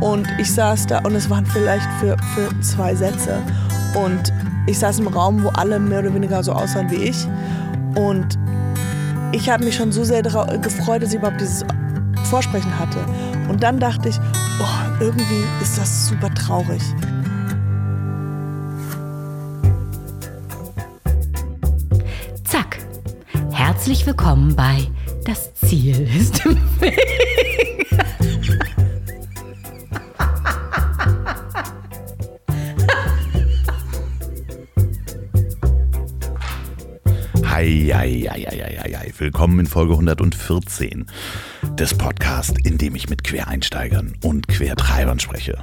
Und ich saß da und es waren vielleicht für, für zwei Sätze. Und ich saß im Raum, wo alle mehr oder weniger so aussahen wie ich. Und ich habe mich schon so sehr gefreut, dass ich überhaupt dieses Vorsprechen hatte. Und dann dachte ich, oh, irgendwie ist das super traurig. Zack. Herzlich willkommen bei Das Ziel ist im Weg. Ei, ei, ei, ei, ei, ei. Willkommen in Folge 114 des Podcasts, in dem ich mit Quereinsteigern und Quertreibern spreche.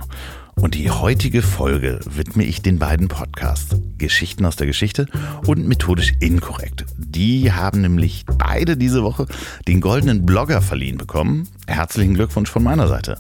Und die heutige Folge widme ich den beiden Podcasts Geschichten aus der Geschichte und Methodisch Inkorrekt. Die haben nämlich beide diese Woche den goldenen Blogger verliehen bekommen. Herzlichen Glückwunsch von meiner Seite.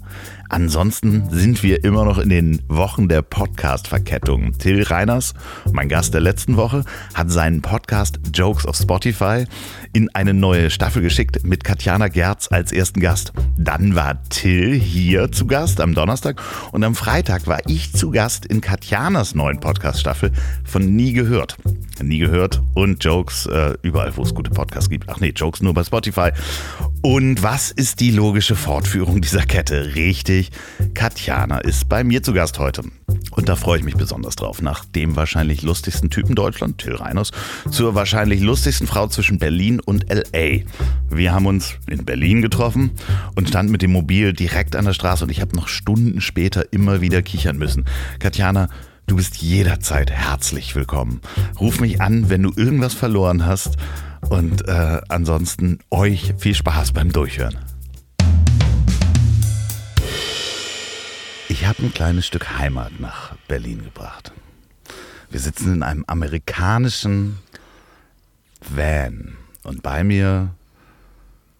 Ansonsten sind wir immer noch in den Wochen der Podcast-Verkettung. Till Reiners, mein Gast der letzten Woche, hat seinen Podcast Jokes auf Spotify in eine neue Staffel geschickt mit Katjana Gerz als ersten Gast. Dann war Till hier zu Gast am Donnerstag und am Freitag war ich zu Gast in Katjanas neuen Podcast-Staffel von Nie gehört. Nie gehört und Jokes äh, überall, wo es gute Podcasts gibt. Ach nee, Jokes nur bei Spotify. Und was ist die logische Fortführung dieser Kette? Richtig, Katjana ist bei mir zu Gast heute. Und da freue ich mich besonders drauf. Nach dem wahrscheinlich lustigsten Typen Deutschland, Till Reiners, zur wahrscheinlich lustigsten Frau zwischen Berlin und LA. Wir haben uns in Berlin getroffen und standen mit dem Mobil direkt an der Straße und ich habe noch Stunden später immer wieder kichern müssen. Katjana, Du bist jederzeit herzlich willkommen. Ruf mich an, wenn du irgendwas verloren hast. Und äh, ansonsten euch viel Spaß beim Durchhören. Ich habe ein kleines Stück Heimat nach Berlin gebracht. Wir sitzen in einem amerikanischen Van. Und bei mir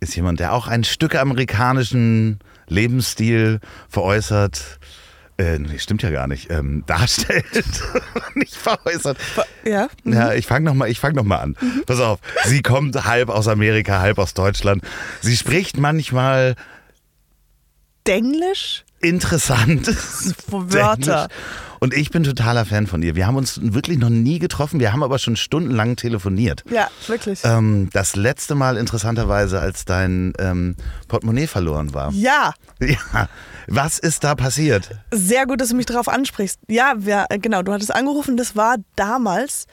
ist jemand, der auch ein Stück amerikanischen Lebensstil veräußert äh, nee, stimmt ja gar nicht, ähm, darstellt, nicht veräußert. Ja. Mhm. Ja, ich fange nochmal fang noch an. Mhm. Pass auf, sie kommt halb aus Amerika, halb aus Deutschland. Sie spricht manchmal Denglisch? Interessant. Wörter. Und ich bin totaler Fan von ihr. Wir haben uns wirklich noch nie getroffen, wir haben aber schon stundenlang telefoniert. Ja, wirklich. Ähm, das letzte Mal interessanterweise, als dein ähm, Portemonnaie verloren war. Ja. Ja. Was ist da passiert? Sehr gut, dass du mich darauf ansprichst. Ja, wir, äh, genau, du hattest angerufen, das war damals.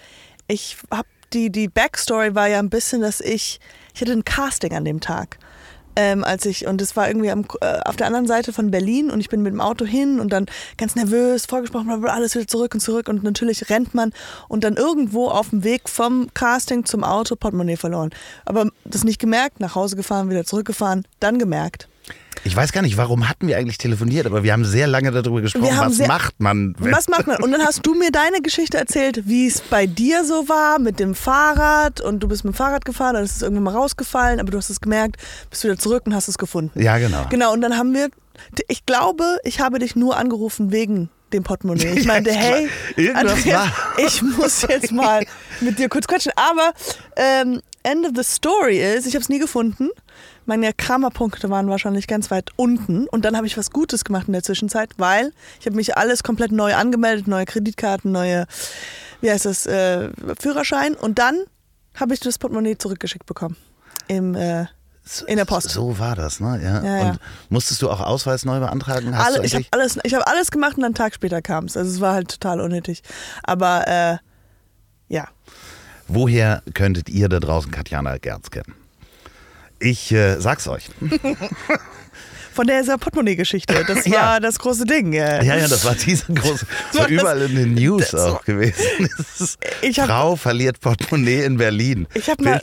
Ich habe die, die Backstory war ja ein bisschen, dass ich, ich hatte ein Casting an dem Tag. Ähm, als ich, und es war irgendwie am, äh, auf der anderen Seite von Berlin und ich bin mit dem Auto hin und dann ganz nervös vorgesprochen, alles wieder zurück und zurück und natürlich rennt man und dann irgendwo auf dem Weg vom Casting zum Auto Portemonnaie verloren. Aber das nicht gemerkt, nach Hause gefahren, wieder zurückgefahren, dann gemerkt. Ich weiß gar nicht, warum hatten wir eigentlich telefoniert, aber wir haben sehr lange darüber gesprochen, was macht man. Was macht man? Und dann hast du mir deine Geschichte erzählt, wie es bei dir so war mit dem Fahrrad und du bist mit dem Fahrrad gefahren, dann ist es irgendwann mal rausgefallen, aber du hast es gemerkt, bist wieder zurück und hast es gefunden. Ja, genau. Genau, und dann haben wir, ich glaube, ich habe dich nur angerufen wegen dem Portemonnaie. Ich meinte, hey, Andreas, ich muss jetzt mal mit dir kurz quatschen. Aber ähm, End of the Story ist, ich habe es nie gefunden. Meine Karma-Punkte waren wahrscheinlich ganz weit unten. Und dann habe ich was Gutes gemacht in der Zwischenzeit, weil ich habe mich alles komplett neu angemeldet, neue Kreditkarten, neue, wie heißt das, äh, Führerschein. Und dann habe ich das Portemonnaie zurückgeschickt bekommen. Im, äh, in der Post. So war das, ne? Ja. ja, ja. Und musstest du auch Ausweis neu beantragen? Hast Alle, ich habe alles, hab alles gemacht und einen Tag später kam es. Also es war halt total unnötig. Aber äh, ja. Woher könntet ihr da draußen Katjana Gerz kennen? Ich äh, sag's euch. Von dieser Portemonnaie-Geschichte. Das war ja. das große Ding. Ja, ja, das war diese große. Das war überall in den News auch gewesen. Hab, Frau verliert Portemonnaie in Berlin. Ich habe mal,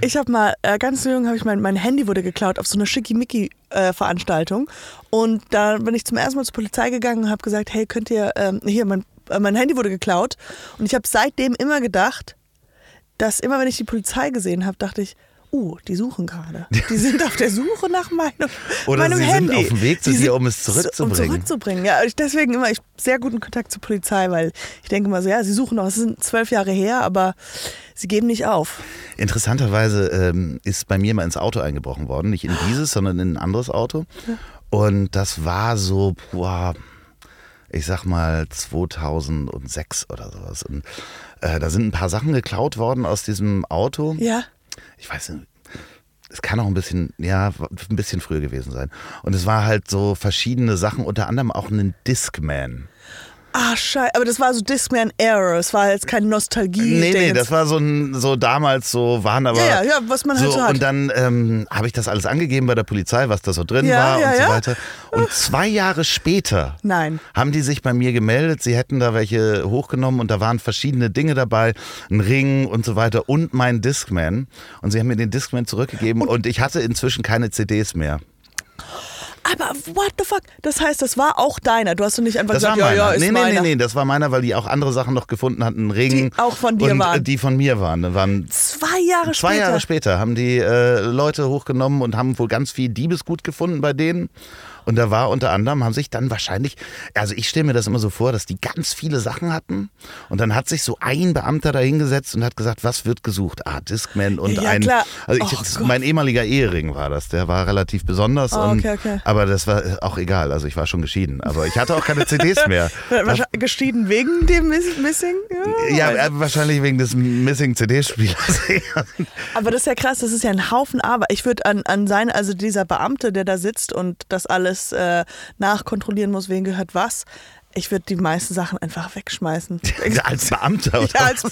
ich habe mal äh, ganz jung habe ich mein, mein Handy wurde geklaut auf so einer Schickimicki-Veranstaltung äh, und da bin ich zum ersten Mal zur Polizei gegangen und habe gesagt, hey, könnt ihr ähm, hier mein, äh, mein Handy wurde geklaut und ich habe seitdem immer gedacht, dass immer wenn ich die Polizei gesehen habe, dachte ich uh, die suchen gerade. Die sind auf der Suche nach meinem, Oder meinem sie Handy. sind auf dem Weg zu dir, um es zurückzubringen. Um zurückzubringen, ja. Deswegen immer ich sehr guten Kontakt zur Polizei, weil ich denke mal so, ja, sie suchen noch, es sind zwölf Jahre her, aber sie geben nicht auf. Interessanterweise ähm, ist bei mir mal ins Auto eingebrochen worden. Nicht in dieses, sondern in ein anderes Auto. Und das war so, boah, ich sag mal 2006 oder sowas. Und äh, da sind ein paar Sachen geklaut worden aus diesem Auto. Ja. Ich weiß nicht, es kann auch ein bisschen, ja, ein bisschen früher gewesen sein. Und es war halt so verschiedene Sachen, unter anderem auch ein Discman. Ah, scheiße. Aber das war so Discman Error. Es war jetzt keine Nostalgie. Nee, nee, das war so ein, so damals so, waren aber. Ja, ja, ja was man halt so, so hat. Und dann ähm, habe ich das alles angegeben bei der Polizei, was da so drin ja, war ja, und so weiter. Und zwei Jahre später Nein. haben die sich bei mir gemeldet, sie hätten da welche hochgenommen und da waren verschiedene Dinge dabei, ein Ring und so weiter und mein Discman. Und sie haben mir den Discman zurückgegeben und, und ich hatte inzwischen keine CDs mehr. Aber what the fuck? Das heißt, das war auch deiner. Du hast du nicht einfach das gesagt, war ja, ja, ist nee, nee, meiner. nee, nee, das war meiner, weil die auch andere Sachen noch gefunden hatten, Ring. Die auch von dir und, waren. Äh, die von mir waren. Da waren zwei Jahre zwei später. Jahre später haben die äh, Leute hochgenommen und haben wohl ganz viel Diebesgut gefunden bei denen. Und da war unter anderem, haben sich dann wahrscheinlich, also ich stelle mir das immer so vor, dass die ganz viele Sachen hatten. Und dann hat sich so ein Beamter da hingesetzt und hat gesagt, was wird gesucht? Ah, Discman und Ja, ein. klar. Also ich, Oh mein ehemaliger Ehering war das. Der war relativ besonders. Und, okay, okay. Aber das war auch egal. Also ich war schon geschieden. Aber ich hatte auch keine CDs mehr. Wahrscheinlich geschieden wegen dem Miss Missing? Ja, äh, wahrscheinlich wegen des Missing CD-Spielers. Aber das ist ja krass, das ist ja ein Haufen Arbeit. Ich würde an, an sein, also dieser Beamte, der da sitzt und das alles äh, nachkontrollieren muss, wen gehört was, ich würde die meisten Sachen einfach wegschmeißen. Als Beamter. Oder? Ja, als,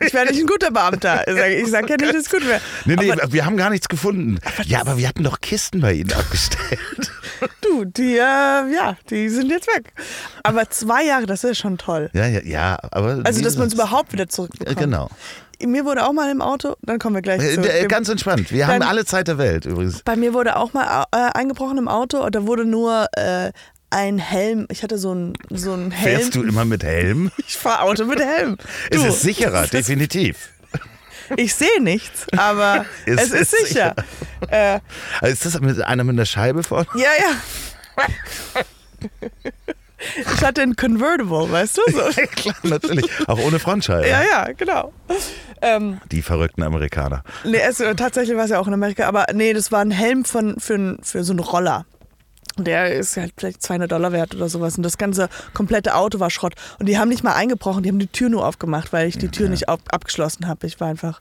ich wäre nicht ein guter Beamter. Ich sage ja nicht, dass es gut wäre. Nee, nee, Aber wir haben gar nichts gefunden. Ja, aber wir hatten doch Kisten bei Ihnen abgestellt. du, die, äh, ja, die sind jetzt weg. Aber zwei Jahre, das ist schon toll. Ja, ja, ja, aber. Also, dass man es überhaupt wieder zurückbekommt. Genau. Mir wurde auch mal im Auto, dann kommen wir gleich Äh, zu. äh, Ganz entspannt. Wir haben alle Zeit der Welt übrigens. Bei mir wurde auch mal äh, eingebrochen im Auto und da wurde nur äh, ein Helm. Ich hatte so einen so einen Helm. Fährst du immer mit Helm? Ich fahre Auto mit Helm. Es Du, ist sicherer, es ist- definitiv. Ich sehe nichts, aber Es es, ist ist sicher. Äh, Also Ist das mit einer mit einer Scheibe vorne? ja, ja. Ich hatte ein Convertible, weißt du? So. Klar, natürlich. Auch ohne Frontscheibe. Ja, ja, genau. Ähm, Die verrückten Amerikaner. nee, es, tatsächlich war es ja auch in Amerika, aber nee, das war ein Helm von, für, für so einen Roller. Der ist halt vielleicht 200 Dollar wert oder sowas. Und das ganze komplette Auto war Schrott. Und die haben nicht mal eingebrochen, die haben die Tür nur aufgemacht, weil ich die Tür nicht auf, abgeschlossen habe. Ich war einfach.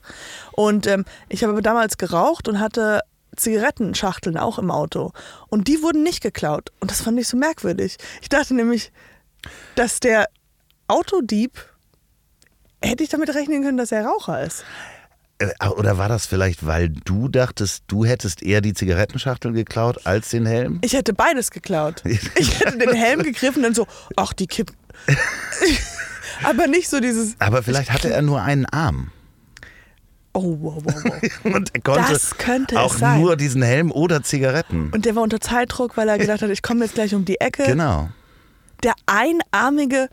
Und ähm, ich habe aber damals geraucht und hatte Zigarettenschachteln auch im Auto. Und die wurden nicht geklaut. Und das fand ich so merkwürdig. Ich dachte nämlich, dass der Autodieb, hätte ich damit rechnen können, dass er Raucher ist. Äh, Oder war das vielleicht, weil du dachtest, du hättest eher die Zigarettenschachtel geklaut als den Helm? Ich hätte beides geklaut. Ich hätte den Helm gegriffen und dann so, ach, die kippen. Aber nicht so dieses, Aber vielleicht hatte er nur einen Arm. Oh, wow, wow, wow. Und er konnte Das könnte es auch nur diesen Helm oder Zigaretten. Und der war unter Zeitdruck, weil er gedacht hat, ich komme jetzt gleich um die Ecke. Genau. Der einarmige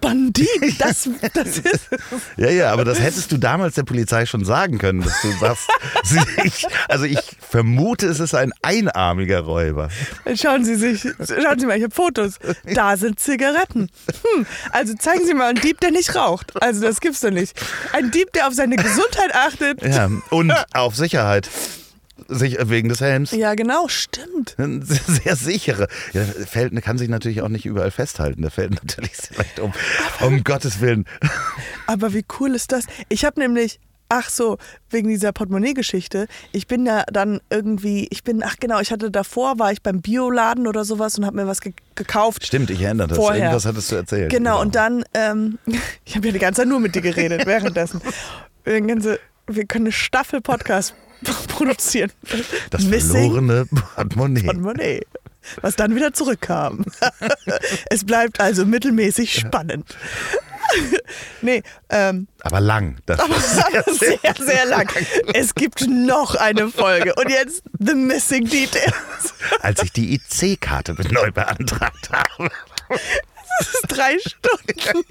Bandit, das, das ist. Ja, ja, aber das hättest du damals der Polizei schon sagen können, dass du sagst, ich, also ich vermute, es ist ein einarmiger Räuber. Schauen Sie sich, schauen Sie mal, ich habe Fotos. Da sind Zigaretten. Hm, also zeigen Sie mal einen Dieb, der nicht raucht. Also das gibt's doch nicht. Ein Dieb, der auf seine Gesundheit achtet. Ja, und auf Sicherheit. Sich, wegen des Helms. Ja, genau, stimmt. Sehr sichere. Ja, fällt, kann sich natürlich auch nicht überall festhalten. Der fällt natürlich sehr leicht um. Um Gottes Willen. Aber wie cool ist das? Ich habe nämlich, ach so, wegen dieser Portemonnaie-Geschichte, ich bin ja dann irgendwie, ich bin, ach genau, ich hatte davor, war ich beim Bioladen oder sowas und habe mir was ge gekauft. Stimmt, ich erinnere das. Vorher. Irgendwas hattest du erzählt. Genau, und dann, ähm, ich habe ja die ganze Zeit nur mit dir geredet währenddessen. Wir, ganze, wir können eine Staffel Podcast produzieren. Das verlorene Portemonnaie. Portemonnaie. Was dann wieder zurückkam. es bleibt also mittelmäßig spannend. nee, ähm, Aber lang. Das aber sehr, sehr lang. Es gibt noch eine Folge. Und jetzt The Missing Details. als ich die IC-Karte neu beantragt habe. Das ist drei Stunden.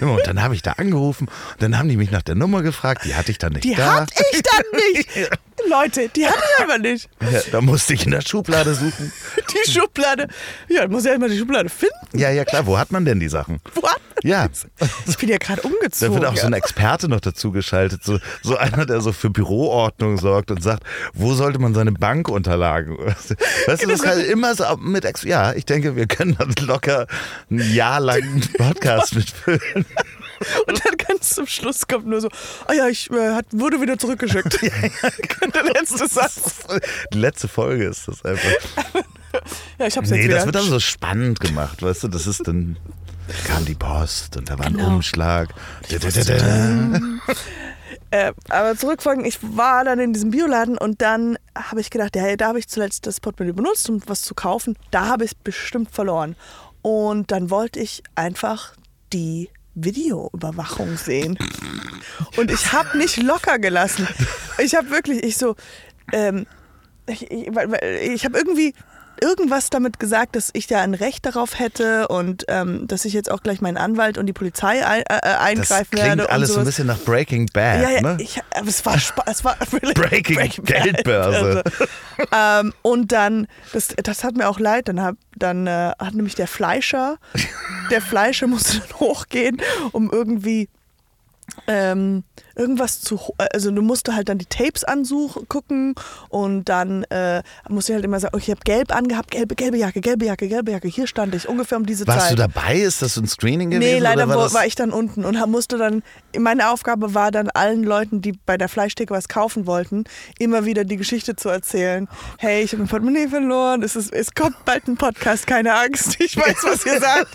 Und dann habe ich da angerufen. Und dann haben die mich nach der Nummer gefragt. Die hatte ich dann nicht Die da. hatte ich dann nicht. Leute, die hatte ich aber nicht. Ja, da musste ich in der Schublade suchen. Die Schublade. Ja, dann muss ja immer die Schublade finden. Ja, ja, klar. Wo hat man denn die Sachen? Wo hat man Ja. Ich bin ja gerade Da umgezogen. wird auch so ein Experte noch dazu geschaltet, so, so einer, der so für Büroordnung sorgt und sagt, wo sollte man seine Bankunterlagen? Weißt du, das kann immer so mit Ex Ja, ich denke, wir können das locker ein Jahr lang einen Podcast mitfüllen. Und dann ganz zum Schluss kommt nur so, ah ja, ich äh, hat, wurde wieder zurückgeschickt. Der letzte Satz. Die letzte Folge ist das einfach. Ja, ich hab's jetzt Nee, wieder. das wird dann so spannend gemacht, weißt du, das ist dann kam die Post und da war ein Genau. Umschlag. Da, da, da, da. Äh, aber zurückfolgen, ich war dann in diesem Bioladen und dann habe ich gedacht, ja, da habe ich zuletzt das Portemonnaie benutzt, um was zu kaufen. Da habe ich es bestimmt verloren. Und dann wollte ich einfach die Videoüberwachung sehen. Und ich habe nicht locker gelassen. Ich habe wirklich, ich so, ähm, ich, ich, ich habe irgendwie irgendwas damit gesagt, dass ich ja ein Recht darauf hätte und ähm, dass ich jetzt auch gleich meinen Anwalt und die Polizei ein, äh, Das eingreifen klingt werde. alles so ein bisschen nach Breaking Bad, Ja, ja, ne? ich, aber es war es war really Breaking Geldbörse. Also, ähm, und dann, das, das hat mir auch leid, dann, hab, dann äh, hat nämlich der Fleischer, der Fleischer musste dann hochgehen, um irgendwie ähm, irgendwas zu, ho- also du musst halt dann die Tapes ansuchen, gucken und dann äh, musst du halt immer sagen, okay, ich habe gelb angehabt, gelbe, gelbe Jacke, gelbe Jacke, gelbe Jacke, hier stand ich, ungefähr um diese Warst Zeit. du dabei? Ist das so ein Screening gewesen? Nee, leider war war, ich dann unten und musste dann, meine Aufgabe war dann allen Leuten, die bei der Fleischtheke was kaufen wollten, immer wieder die Geschichte zu erzählen. Hey, ich habe mein Portemonnaie verloren, es, ist, es kommt bald ein Podcast, keine Angst, ich weiß, was ihr sagt.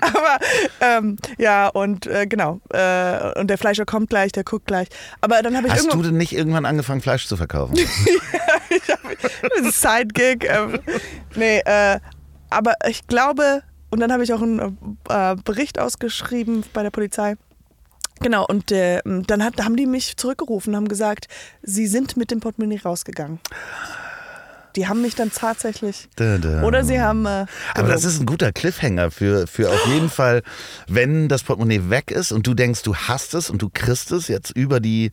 Aber ähm, ja, und äh, genau, äh, und der Fleischer kommt gleich, der guckt gleich. Aber dann habe ich Hast du denn nicht irgendwann angefangen, Fleisch zu verkaufen? Das ist Side-Gig. Ähm, nee, äh, aber ich glaube, und dann habe ich auch einen äh, Bericht ausgeschrieben bei der Polizei. Genau, und äh, dann hat, haben die mich zurückgerufen und haben gesagt, sie sind mit dem Portemonnaie rausgegangen. Die haben mich dann tatsächlich. Da, da. Oder sie haben. Äh, Aber das ist ein guter Cliffhanger für, für auf jeden Fall, wenn das Portemonnaie weg ist und du denkst, du hast es und du kriegst es jetzt über die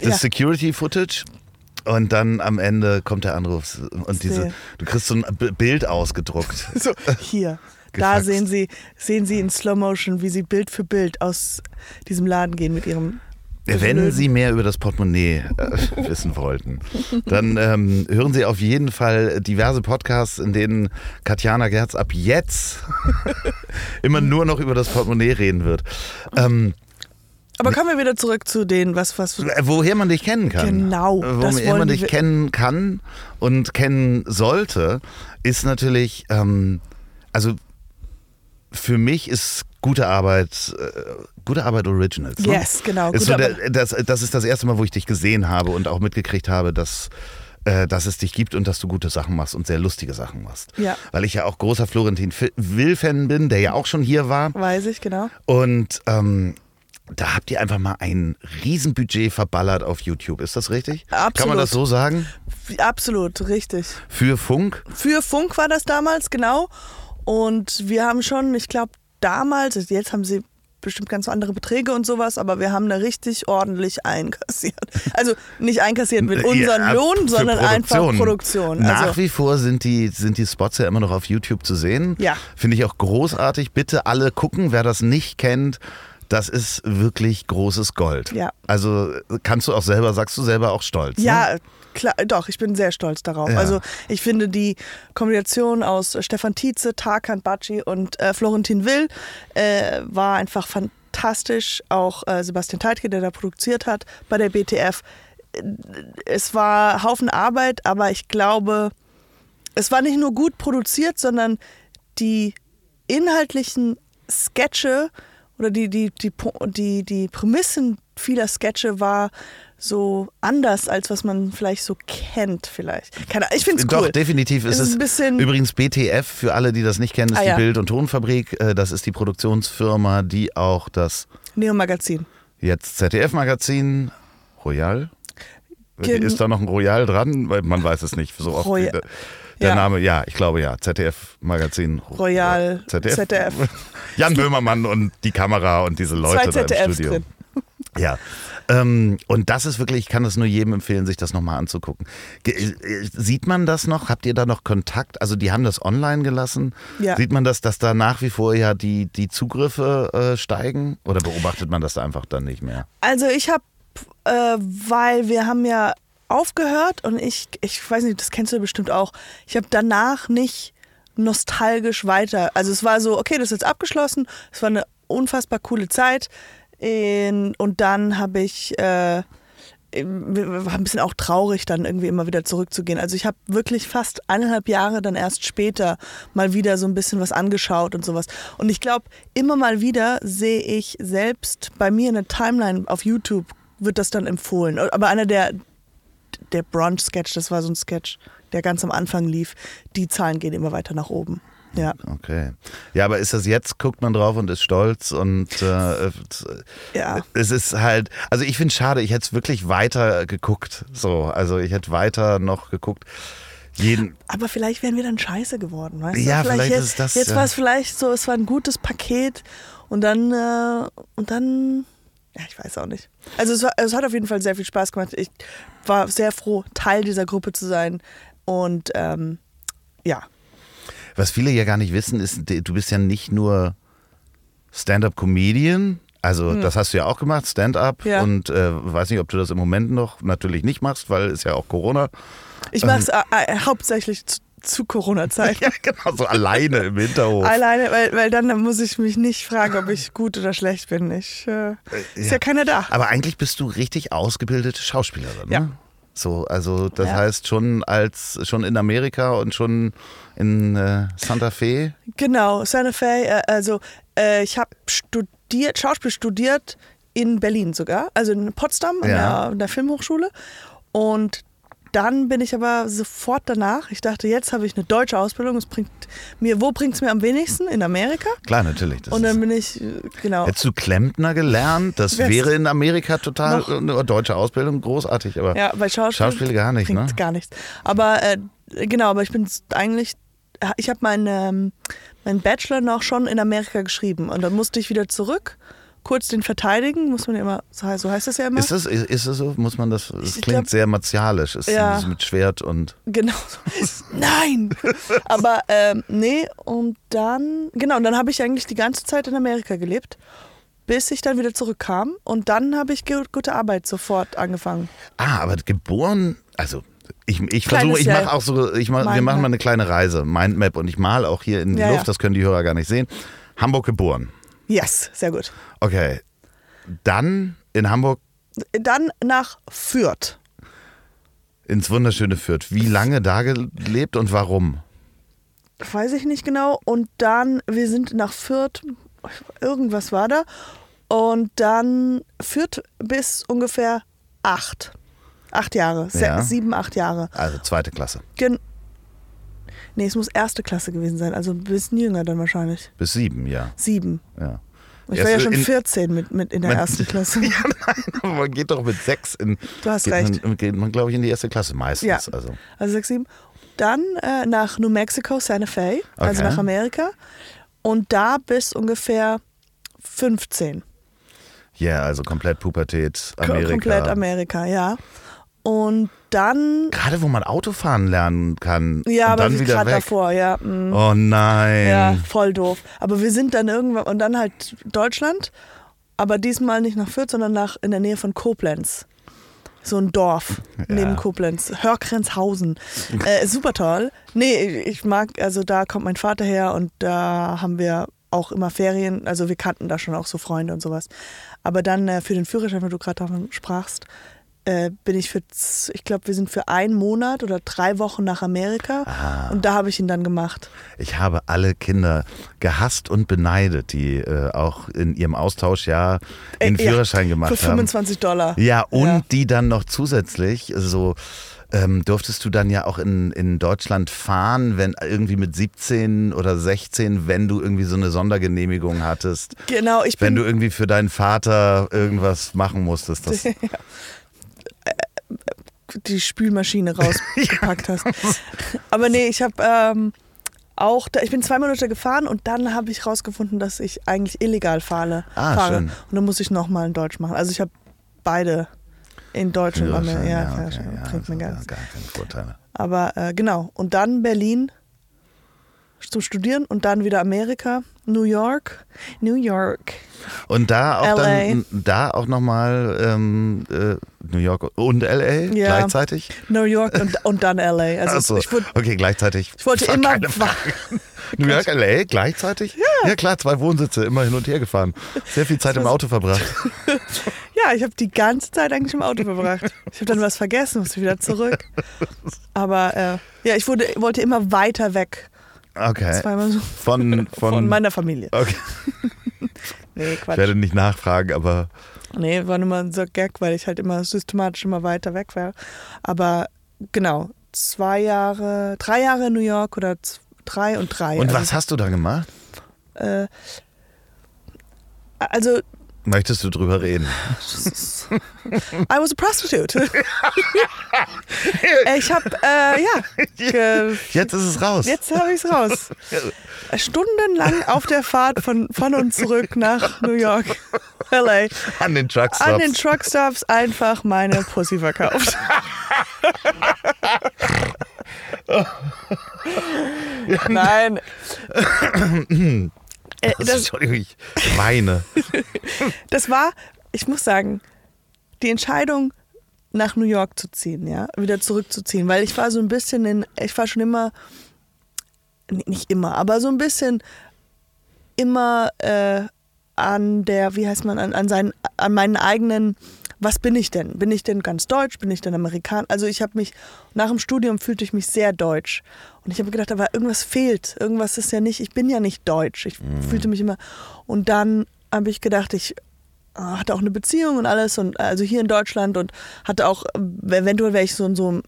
das Ja. Security Footage und dann am Ende kommt der Anruf und diese, du kriegst so ein Bild ausgedruckt. So, hier. Da sehen Sie, sehen Sie in Slow Motion, wie Sie Bild für Bild aus diesem Laden gehen mit Ihrem. Wenn Sie mehr über das Portemonnaie äh, wissen wollten, dann ähm, hören Sie auf jeden Fall diverse Podcasts, in denen Katjana Gerz ab jetzt immer nur noch über das Portemonnaie reden wird. Ähm, Aber kommen wir wieder zurück zu den, was, was. Äh, Woher man dich kennen kann. Genau, Äh, Woher man dich kennen kann und kennen sollte, ist natürlich, ähm, also für mich ist gute Arbeit, äh, gute Arbeit Originals. Ne? Yes, genau, Ist so der, das, das ist das erste Mal, wo ich dich gesehen habe und auch mitgekriegt habe, dass äh, dass es dich gibt und dass du gute Sachen machst und sehr lustige Sachen machst. Ja. Weil ich ja auch großer Florentin Will-Fan bin, der ja auch schon hier war. Weiß ich, genau. Und ähm, da habt ihr einfach mal ein Riesenbudget verballert auf YouTube. Ist das richtig? Kann man Absolut. das so sagen? Absolut, richtig. Für Funk? Für Funk war das damals, genau. Und wir haben schon, ich glaube, damals, also jetzt haben sie bestimmt ganz andere Beträge und sowas, aber wir haben da richtig ordentlich einkassiert. Also nicht einkassiert mit unserem Ja, Lohn, sondern einfach Produktion. Nach Also, wie vor sind die, sind die Spots ja immer noch auf YouTube zu sehen. Ja. Finde ich auch großartig. Bitte alle gucken, wer das nicht kennt. Das ist wirklich großes Gold. Ja. Also kannst du auch selber, sagst du selber auch stolz. Ne? Klar, doch, ich bin sehr stolz darauf. Ja. Also ich finde die Kombination aus Stefan Tietze, Tarkan Baci und äh, Florentin Will äh, war einfach fantastisch. Auch äh, Sebastian Teitke, der da produziert hat bei der BTF. Äh, Es war Haufen Arbeit, aber ich glaube, es war nicht nur gut produziert, sondern die inhaltlichen Sketche oder die, die, die, die, die Prämissen vieler Sketche war so anders, als was man vielleicht so kennt, vielleicht. Keine ich finde es Doch, cool. definitiv ist Es es. ist ein bisschen- übrigens BTF, für alle, die das nicht kennen, ist Ah, die ja. Bild- und Tonfabrik. Äh, Das ist die Produktionsfirma, die auch das Neo-Magazin. jetzt ZDF-Magazin Royal. Gen- ist da noch ein Royal dran? Weil man weiß es nicht. So oft Royal- der, der Ja. Name, ja, ich glaube ja. ZDF-Magazin. Royal ZDF. ZDF. Jan Böhmermann und die Kamera und diese Leute Zwei da im Studio. drin. Ja. Ähm, und das ist wirklich, ich kann das nur jedem empfehlen, sich das nochmal anzugucken. Ge äh, sieht man das noch? Habt ihr da noch Kontakt? Also die haben das online gelassen. Ja. Sieht man das, dass da nach wie vor ja die, die Zugriffe äh, steigen? Oder beobachtet man das da einfach dann nicht mehr? Also ich habe, äh, weil wir haben ja aufgehört und ich, ich weiß nicht, das kennst du bestimmt auch. Ich habe danach nicht nostalgisch weiter. Also es war so, okay, das ist jetzt abgeschlossen. Es war eine unfassbar coole Zeit. In, und dann habe ich, äh, war ein bisschen auch traurig, dann irgendwie immer wieder zurückzugehen. Also ich habe wirklich fast eineinhalb Jahre dann erst später mal wieder so ein bisschen was angeschaut und sowas. Und ich glaube, immer mal wieder sehe ich selbst bei mir in der Timeline auf YouTube wird das dann empfohlen. Aber einer der, der Brunch-Sketch, das war so ein Sketch, der ganz am Anfang lief, die Zahlen gehen immer weiter nach oben. Ja. Okay. Ja, aber ist das jetzt, guckt man drauf und ist stolz und äh, ja. es ist halt, also ich finde es schade, ich hätte es wirklich weiter geguckt. So, also ich hätte weiter noch geguckt. Jeden aber vielleicht wären wir dann scheiße geworden, weißt du? Ja, vielleicht, vielleicht jetzt, ist das. Jetzt ja. war es vielleicht so, es war ein gutes Paket und dann, äh, und dann, ja, ich weiß auch nicht. Also es, war, es hat auf jeden Fall sehr viel Spaß gemacht. Ich war sehr froh, Teil dieser Gruppe zu sein und ähm, ja. Was viele ja gar nicht wissen, ist, du bist ja nicht nur Stand-up-Comedian. Also das hast du ja auch gemacht, Stand-up. Hm. Ja. Und äh, weiß nicht, ob du das im Moment noch natürlich nicht machst, weil es ja auch Corona. Ich mache es äh, äh, hauptsächlich zu, zu Corona-Zeit. Ja, genau, so alleine im Hinterhof. Alleine, weil, weil dann muss ich mich nicht fragen, ob ich gut oder schlecht bin. Ich, äh, ist ja keiner da. Aber eigentlich bist du richtig ausgebildete Schauspielerin. Ja. Ne? So, also das Ja. heißt schon als schon in Amerika und schon in äh, Santa Fe. Genau, Santa Fe. Äh, also äh, ich habe studiert, Schauspiel studiert in Berlin sogar, also in Potsdam an, Ja. der, an der Filmhochschule. Und dann bin ich aber sofort danach, ich dachte, jetzt habe ich eine deutsche Ausbildung, es bringt mir, wo bringt es mir am wenigsten? In Amerika. Klar, natürlich. Und dann bin ich, genau. Hättest du Klempner gelernt? Das wäre in Amerika total eine deutsche Ausbildung, großartig. Aber Ja, bei Schauspiel, Schauspiel gar nicht, ne? gar nichts. Aber äh, genau, aber ich bin eigentlich, ich habe meinen ähm, meinen Bachelor noch schon in Amerika geschrieben und dann musste ich wieder zurück, kurz den verteidigen, muss man ja immer, so heißt- das ja immer. Ist das, ist, ist das so? Muss man das? Es Ich klingt glaub- sehr martialisch. Es Ja. ist mit Schwert und. Genau. so. Nein! Aber ähm, nee, und dann, genau, und dann habe ich eigentlich die ganze Zeit in Amerika gelebt, bis ich dann wieder zurückkam und dann habe ich gute Arbeit sofort angefangen. Ah, aber geboren, also ich, ich versuche, ich mache auch so, ich mach, wir machen mal eine kleine Reise, Mindmap und ich male auch hier in die Ja, Luft, ja. das können die Hörer gar nicht sehen. Hamburg geboren. Yes, sehr gut. Okay. Dann in Hamburg Dann nach Fürth. ins wunderschöne Fürth. Wie lange da gelebt und warum? weiß ich nicht genau. Und dann, wir sind nach Fürth, irgendwas war da. Und dann Fürth bis ungefähr acht. Acht Jahre. Ja. Sieben, acht Jahre. Also zweite Klasse. Gen nee, es muss erste Klasse gewesen sein. Also ein bisschen jünger dann wahrscheinlich. Bis sieben, ja. Sieben. ja. Ich war ja schon in- 14 mit, mit in der Man- ersten Klasse. Ja, nein, man geht doch mit sechs in. Du hast geht recht. Man, geht man, glaube ich, in die erste Klasse meistens. Ja. Also. Also sechs, sieben. Dann äh, nach New Mexico, Santa Fe, also Okay. nach Amerika. Und da bis ungefähr 15. Ja, also komplett Pubertät, Amerika. Komplett Amerika, ja. Und dann, Gerade wo man Autofahren lernen kann. ja, aber gerade davor, ja. mm. Oh nein. Ja, voll doof. Aber wir sind dann irgendwann, und dann halt Deutschland, aber diesmal nicht nach Fürth, sondern nach in der Nähe von Koblenz. So ein Dorf neben Koblenz. Hörgrenzhausen. Äh, super toll. Nee, ich mag, also da kommt mein Vater her und da haben wir auch immer Ferien. Also wir kannten da schon auch so Freunde und sowas. Aber dann äh, für den Führerschein, wenn du gerade davon sprachst, äh, bin ich für, ich glaube, wir sind für einen Monat oder drei Wochen nach Amerika und da habe ich ihn dann gemacht. Ich habe alle Kinder gehasst und beneidet, die äh, auch in ihrem Austauschjahr den Äh, ja, Führerschein gemacht Für haben. 25 Dollar. Ja, und Ja. die dann noch zusätzlich so. Ähm, durftest du dann ja auch in, in Deutschland fahren, wenn irgendwie mit 17 oder 16, wenn du irgendwie so eine Sondergenehmigung hattest, Genau, ich wenn bin du irgendwie für deinen Vater irgendwas machen musstest. Das, die Spülmaschine rausgepackt hast. Aber nee, ich habe ähm, auch, da, ich bin zwei Monate gefahren und dann habe ich rausgefunden, dass ich eigentlich illegal fahre. Ah, fahre. schön. Und dann muss ich nochmal in Deutsch machen. Also ich habe beide in Deutschland. Führerschein, Ja, okay, ja, bringt mir das gar gar keine Vorteile. Aber äh, genau. Und dann Berlin zum Studieren und dann wieder Amerika, New York, New York. Und da auch LA. dann da auch nochmal ähm, äh, New York und LA Ja. gleichzeitig? New York und, und dann LA. Also so, ich, wurde, okay, gleichzig. ich wollte immer. New York, LA gleichzeitig? Ja. ja, klar, zwei Wohnsitze, immer hin und her gefahren. Sehr viel Zeit im Auto verbracht. Ja, ich habe die ganze Zeit eigentlich im Auto verbracht. Ich habe dann was vergessen, musste wieder zurück. Aber äh, ja, ich wurde, wollte immer weiter weg. Okay. Immer so Von, von, von, meiner Familie. Okay, Nee, ich Quatsch. werde nicht nachfragen, aber Nee, war nur mal so ein Gag, weil ich halt immer systematisch immer weiter weg war. Aber genau, zwei Jahre, drei Jahre in New York oder drei und drei. und also, was hast du da gemacht? Äh, also, Möchtest du drüber reden? I was a prostitute. ich habe, äh, ja, Jetzt ist es raus. jetzt habe ich es raus. Stundenlang auf der Fahrt von, von und zurück nach New York, LA. An den Truckstops. An den Truckstops einfach meine Pussy verkauft. Nein. Äh, das, Entschuldigung, ich weine. das war, ich muss sagen, die Entscheidung nach New York zu ziehen, ja, wieder zurückzuziehen, weil ich war so ein bisschen in, ich war schon immer, nicht immer, aber so ein bisschen immer äh, an der, wie heißt man, an, an, seinen, an meinen eigenen, was bin ich denn? Bin ich denn ganz deutsch? Bin ich denn Amerikaner? Also ich habe mich, nach dem Studium fühlte ich mich sehr deutsch. Und ich habe gedacht, aber irgendwas fehlt. Irgendwas ist ja nicht, ich bin ja nicht deutsch. Ich fühlte mich immer. Und dann habe ich gedacht, ich äh, hatte auch eine Beziehung und alles und also hier in Deutschland und hatte auch äh, eventuell wäre ich so in so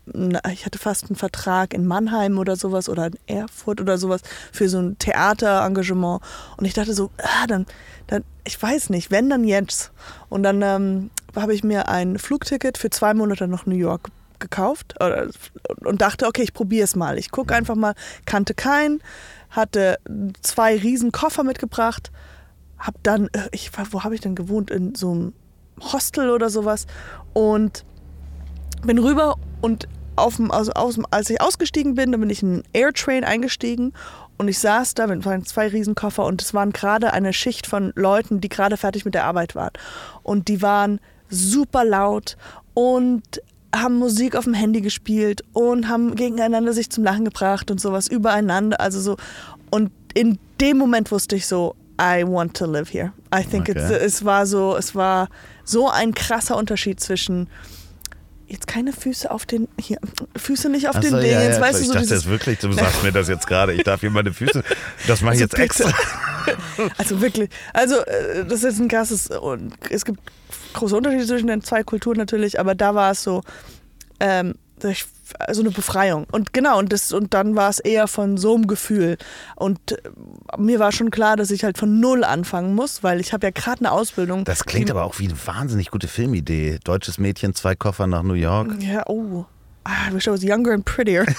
ich hatte fast einen Vertrag in Mannheim oder sowas oder in Erfurt oder sowas für so ein Theaterengagement und ich dachte so ah, dann dann ich weiß nicht wenn dann jetzt und dann ähm, habe ich mir ein Flugticket für zwei Monate nach New York gekauft oder, und dachte okay ich probiere es mal ich gucke einfach mal kannte keinen hatte zwei riesen Koffer mitgebracht hab dann, äh, ich wo habe ich denn gewohnt? In so einem Hostel oder sowas. Und bin rüber und auf dem, also aus, als ich ausgestiegen bin, dann bin ich in einen Airtrain eingestiegen und ich saß da mit meinen zwei Riesenkoffer und es waren gerade eine Schicht von Leuten, die gerade fertig mit der Arbeit waren. Und die waren super laut und haben Musik auf dem Handy gespielt und haben gegeneinander sich zum Lachen gebracht und sowas übereinander. Also so. Und in dem Moment wusste ich so, I want to live here. I think it's, Okay. es war so, es war so ein krasser Unterschied zwischen jetzt keine Füße auf den hier Füße nicht auf Ach den so, Dingen. ja, ja, jetzt weißt klar. du so ich dachte dieses, jetzt wirklich, du sagst mir das jetzt gerade. Ich darf hier meine Füße. Das mache ich Also jetzt bitte. extra. Also wirklich, also äh, das ist ein krasses und es gibt große Unterschiede zwischen den zwei Kulturen natürlich, aber da war es so ähm, ich- so eine Befreiung und genau und das und dann war es eher von so einem Gefühl und äh, mir war schon klar, dass ich halt von null anfangen muss, weil ich habe ja gerade eine Ausbildung. Das klingt aber auch wie eine wahnsinnig gute Filmidee. Deutsches Mädchen, zwei Koffer nach New York. Ja, oh. Ah, I wish I was younger and prettier.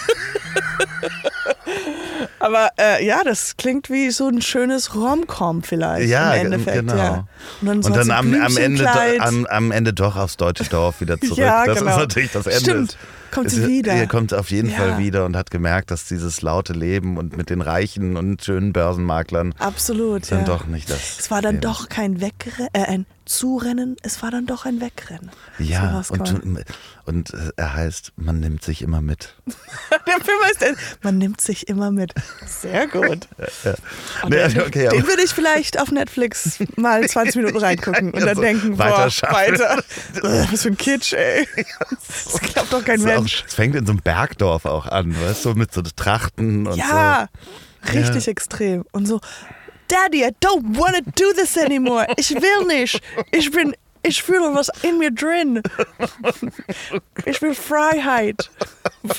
Aber äh, ja, das klingt wie so ein schönes Rom-Com vielleicht Ja, im Endeffekt. genau. Ja. Und dann, so Und dann am, am, Ende, am, am Ende doch aufs deutsche Dorf wieder zurück. Ja, das genau. ist natürlich das Ende. Stimmt. Kommt sie wieder. Er kommt auf jeden Ja. Fall wieder und hat gemerkt, dass dieses laute Leben und mit den reichen und schönen Börsenmaklern Absolut, dann ja. doch nicht das. Es war dann Leben. doch kein Wegrennen, äh, ein Zurennen, es war dann doch ein Wegrennen. Ja, So und, und äh, er heißt, man nimmt sich immer mit. Der Film heißt, äh, man nimmt sich immer mit. Sehr gut. Und Nee, den, okay, aber- den würde ich vielleicht auf Netflix mal 20 Minuten reingucken und Ja, dann so denken, weiter boah, weiter. Was für ein Kitsch, ey. Das glaubt doch kein Mensch. Es fängt in so einem Bergdorf auch an, weißt du, mit so Trachten und Ja, richtig extrem. Und so, Daddy, I don't want to do this anymore. Ich will nicht. Ich bin, ich fühle was in mir drin. Ich will Freiheit.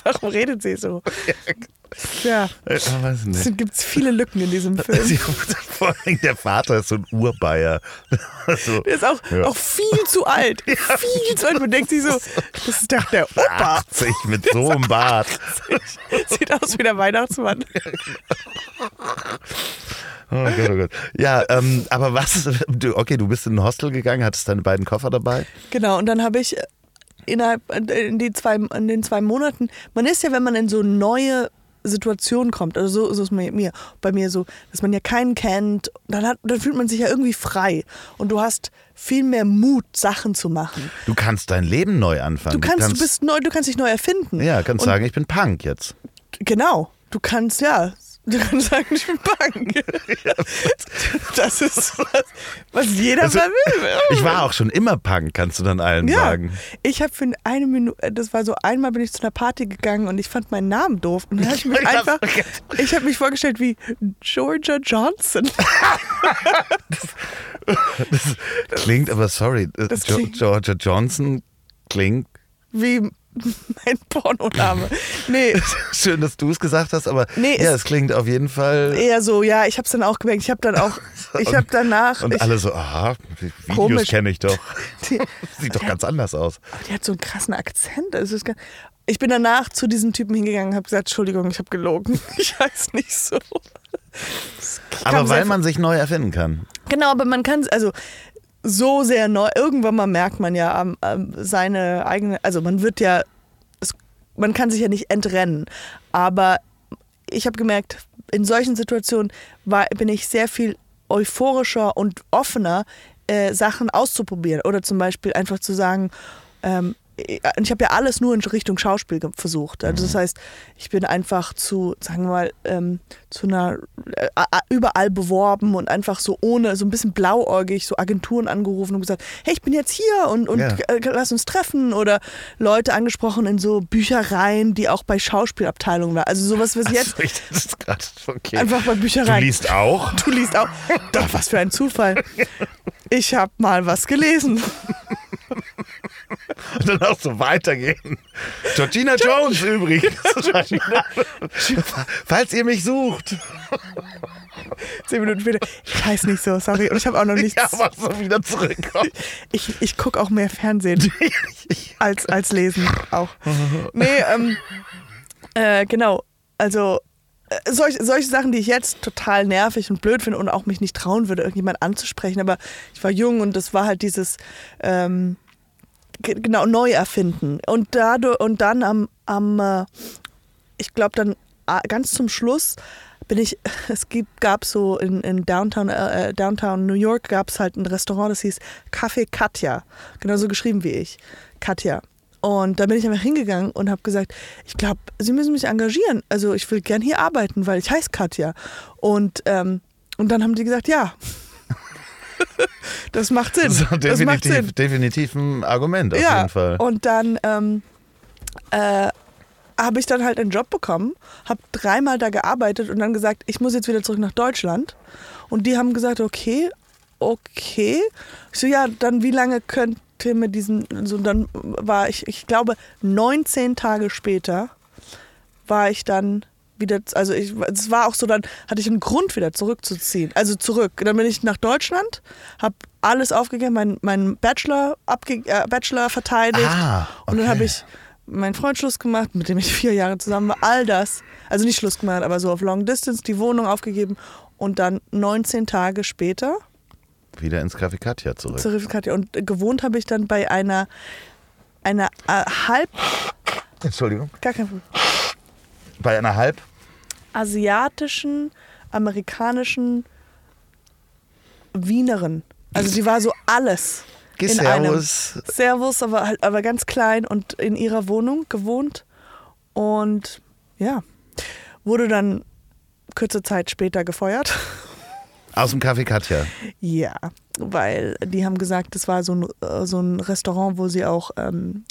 Warum redet sie so? Ja, weiß nicht. es gibt viele Lücken in diesem Film. Vor allem der Vater ist so ein Urbayer. So, Der ist auch, Ja. auch viel zu alt. Viel zu alt. Man denkt sich so, das ist doch der Opa. 80 mit so einem Bart. Sieht aus wie der Weihnachtsmann. Oh Gott, oh Gott. Ja, ähm, aber was, du, okay, du bist in ein Hostel gegangen, hattest deine beiden Koffer dabei? Genau, und dann habe ich innerhalb in, die zwei, in den zwei Monaten, man ist ja, wenn man in so neue Situationen kommt, also so, so ist es mir, bei mir so, dass man ja keinen kennt, dann, hat, dann fühlt man sich ja irgendwie frei und du hast viel mehr Mut, Sachen zu machen. Du kannst dein Leben neu anfangen. Du kannst, du, kannst, du bist neu, du kannst dich neu erfinden. Ja, kannst und, sagen, ich bin Punk jetzt. Genau, du kannst ja Du kannst sagen, ich bin Punk. Das ist was, was jeder also, mal will. Ich war auch schon immer Punk, kannst du dann allen ja, sagen. Ich habe für eine Minute, das war so, einmal bin ich zu einer Party gegangen und ich fand meinen Namen doof. Und dann habe ich mich einfach, ich habe mich vorgestellt wie Georgia Johnson. das, das klingt aber, sorry, Georgia Johnson klingt wie mein Pornoname. Nee. Schön, dass du es gesagt hast, aber nee, ja, es klingt auf jeden Fall. Eher so, ja, ich habe es dann auch gemerkt. Ich habe dann auch, ich habe danach. Und ich, alle so, aha, Videos kenne ich doch. Die, Sieht doch ganz anders aus. Aber die hat so einen krassen Akzent. Also ich bin danach zu diesem Typen hingegangen und habe gesagt, Entschuldigung, ich habe gelogen. Ich heiße nicht so. Aber weil man sich neu erfinden kann. Genau, aber man kann, also so sehr neu. Irgendwann mal merkt man ja ähm, ähm, seine eigene, also man wird ja, es, man kann sich ja nicht entrennen. Aber ich habe gemerkt, in solchen Situationen war, bin ich sehr viel euphorischer und offener, äh, Sachen auszuprobieren. Oder zum Beispiel einfach zu sagen, ähm, ich habe ja alles nur in Richtung Schauspiel versucht. Also das mhm. heißt, ich bin einfach zu, sagen wir mal, ähm, zu einer äh, überall beworben und einfach so ohne, so ein bisschen blauäugig, so Agenturen angerufen und gesagt, hey, ich bin jetzt hier und, und ja. Äh, lass uns treffen oder Leute angesprochen in so Büchereien, die auch bei Schauspielabteilungen waren. Also sowas, was jetzt also, das ist grad, okay. einfach bei Büchereien. Du liest auch? Du liest auch. Doch, was für ein Zufall. Ich habe mal was gelesen. Und dann auch so weitergehen. Georgina Jones übrigens. Falls ihr mich sucht. Zehn Minuten später. Ich heiße nicht so, sorry. Und ich habe auch noch nichts. Ja, aber so wieder zurückkommen. Ich, ich gucke auch mehr Fernsehen als, als lesen auch. Nee, ähm, äh, genau. Also äh, solche, solche Sachen, die ich jetzt total nervig und blöd finde und auch mich nicht trauen würde, irgendjemand anzusprechen. Aber ich war jung und das war halt dieses, ähm, genau, neu erfinden. Und, dadurch, und dann am, am äh, ich glaube dann äh, ganz zum Schluss bin ich, es gibt, gab so in, in Downtown, äh, Downtown New York gab es halt ein Restaurant, das hieß Café Katja. Genauso geschrieben wie ich. Katja. Und da bin ich einfach hingegangen und habe gesagt, ich glaube, Sie müssen mich engagieren. Also ich will gern hier arbeiten, weil ich heiße Katja. Und, ähm, und dann haben die gesagt, ja. das macht Sinn. So, definitiv, das macht Sinn. definitiv ein Argument auf ja, jeden Fall. Und dann ähm, äh, habe ich dann halt einen Job bekommen, habe dreimal da gearbeitet und dann gesagt, ich muss jetzt wieder zurück nach Deutschland. Und die haben gesagt, okay, okay. Ich so, ja, dann wie lange könnt ihr mir diesen, so dann war ich, ich glaube, 19 Tage später war ich dann wieder, also ich, es war auch so, dann hatte ich einen Grund wieder zurückzuziehen. Also zurück. Dann bin ich nach Deutschland, habe alles aufgegeben, meinen mein Bachelor, abge, äh, Bachelor verteidigt. Ah, okay. Und dann habe ich meinen Freund Schluss gemacht, mit dem ich vier Jahre zusammen war. All das, also nicht Schluss gemacht, aber so auf Long Distance, die Wohnung aufgegeben. Und dann 19 Tage später wieder ins Café Katja zurück. Zurück Katja. Und gewohnt habe ich dann bei einer, einer äh, halb. Entschuldigung. Gar kein Problem. Bei einer halb asiatischen, amerikanischen Wienerin. Also sie war so alles. In Servus. Einem. Servus, aber, halt, aber ganz klein und in ihrer Wohnung gewohnt. Und ja, wurde dann kurze Zeit später gefeuert. Aus dem Café Katja? Ja, weil die haben gesagt, es war so ein, äh, so ein Restaurant, wo sie auch ähm,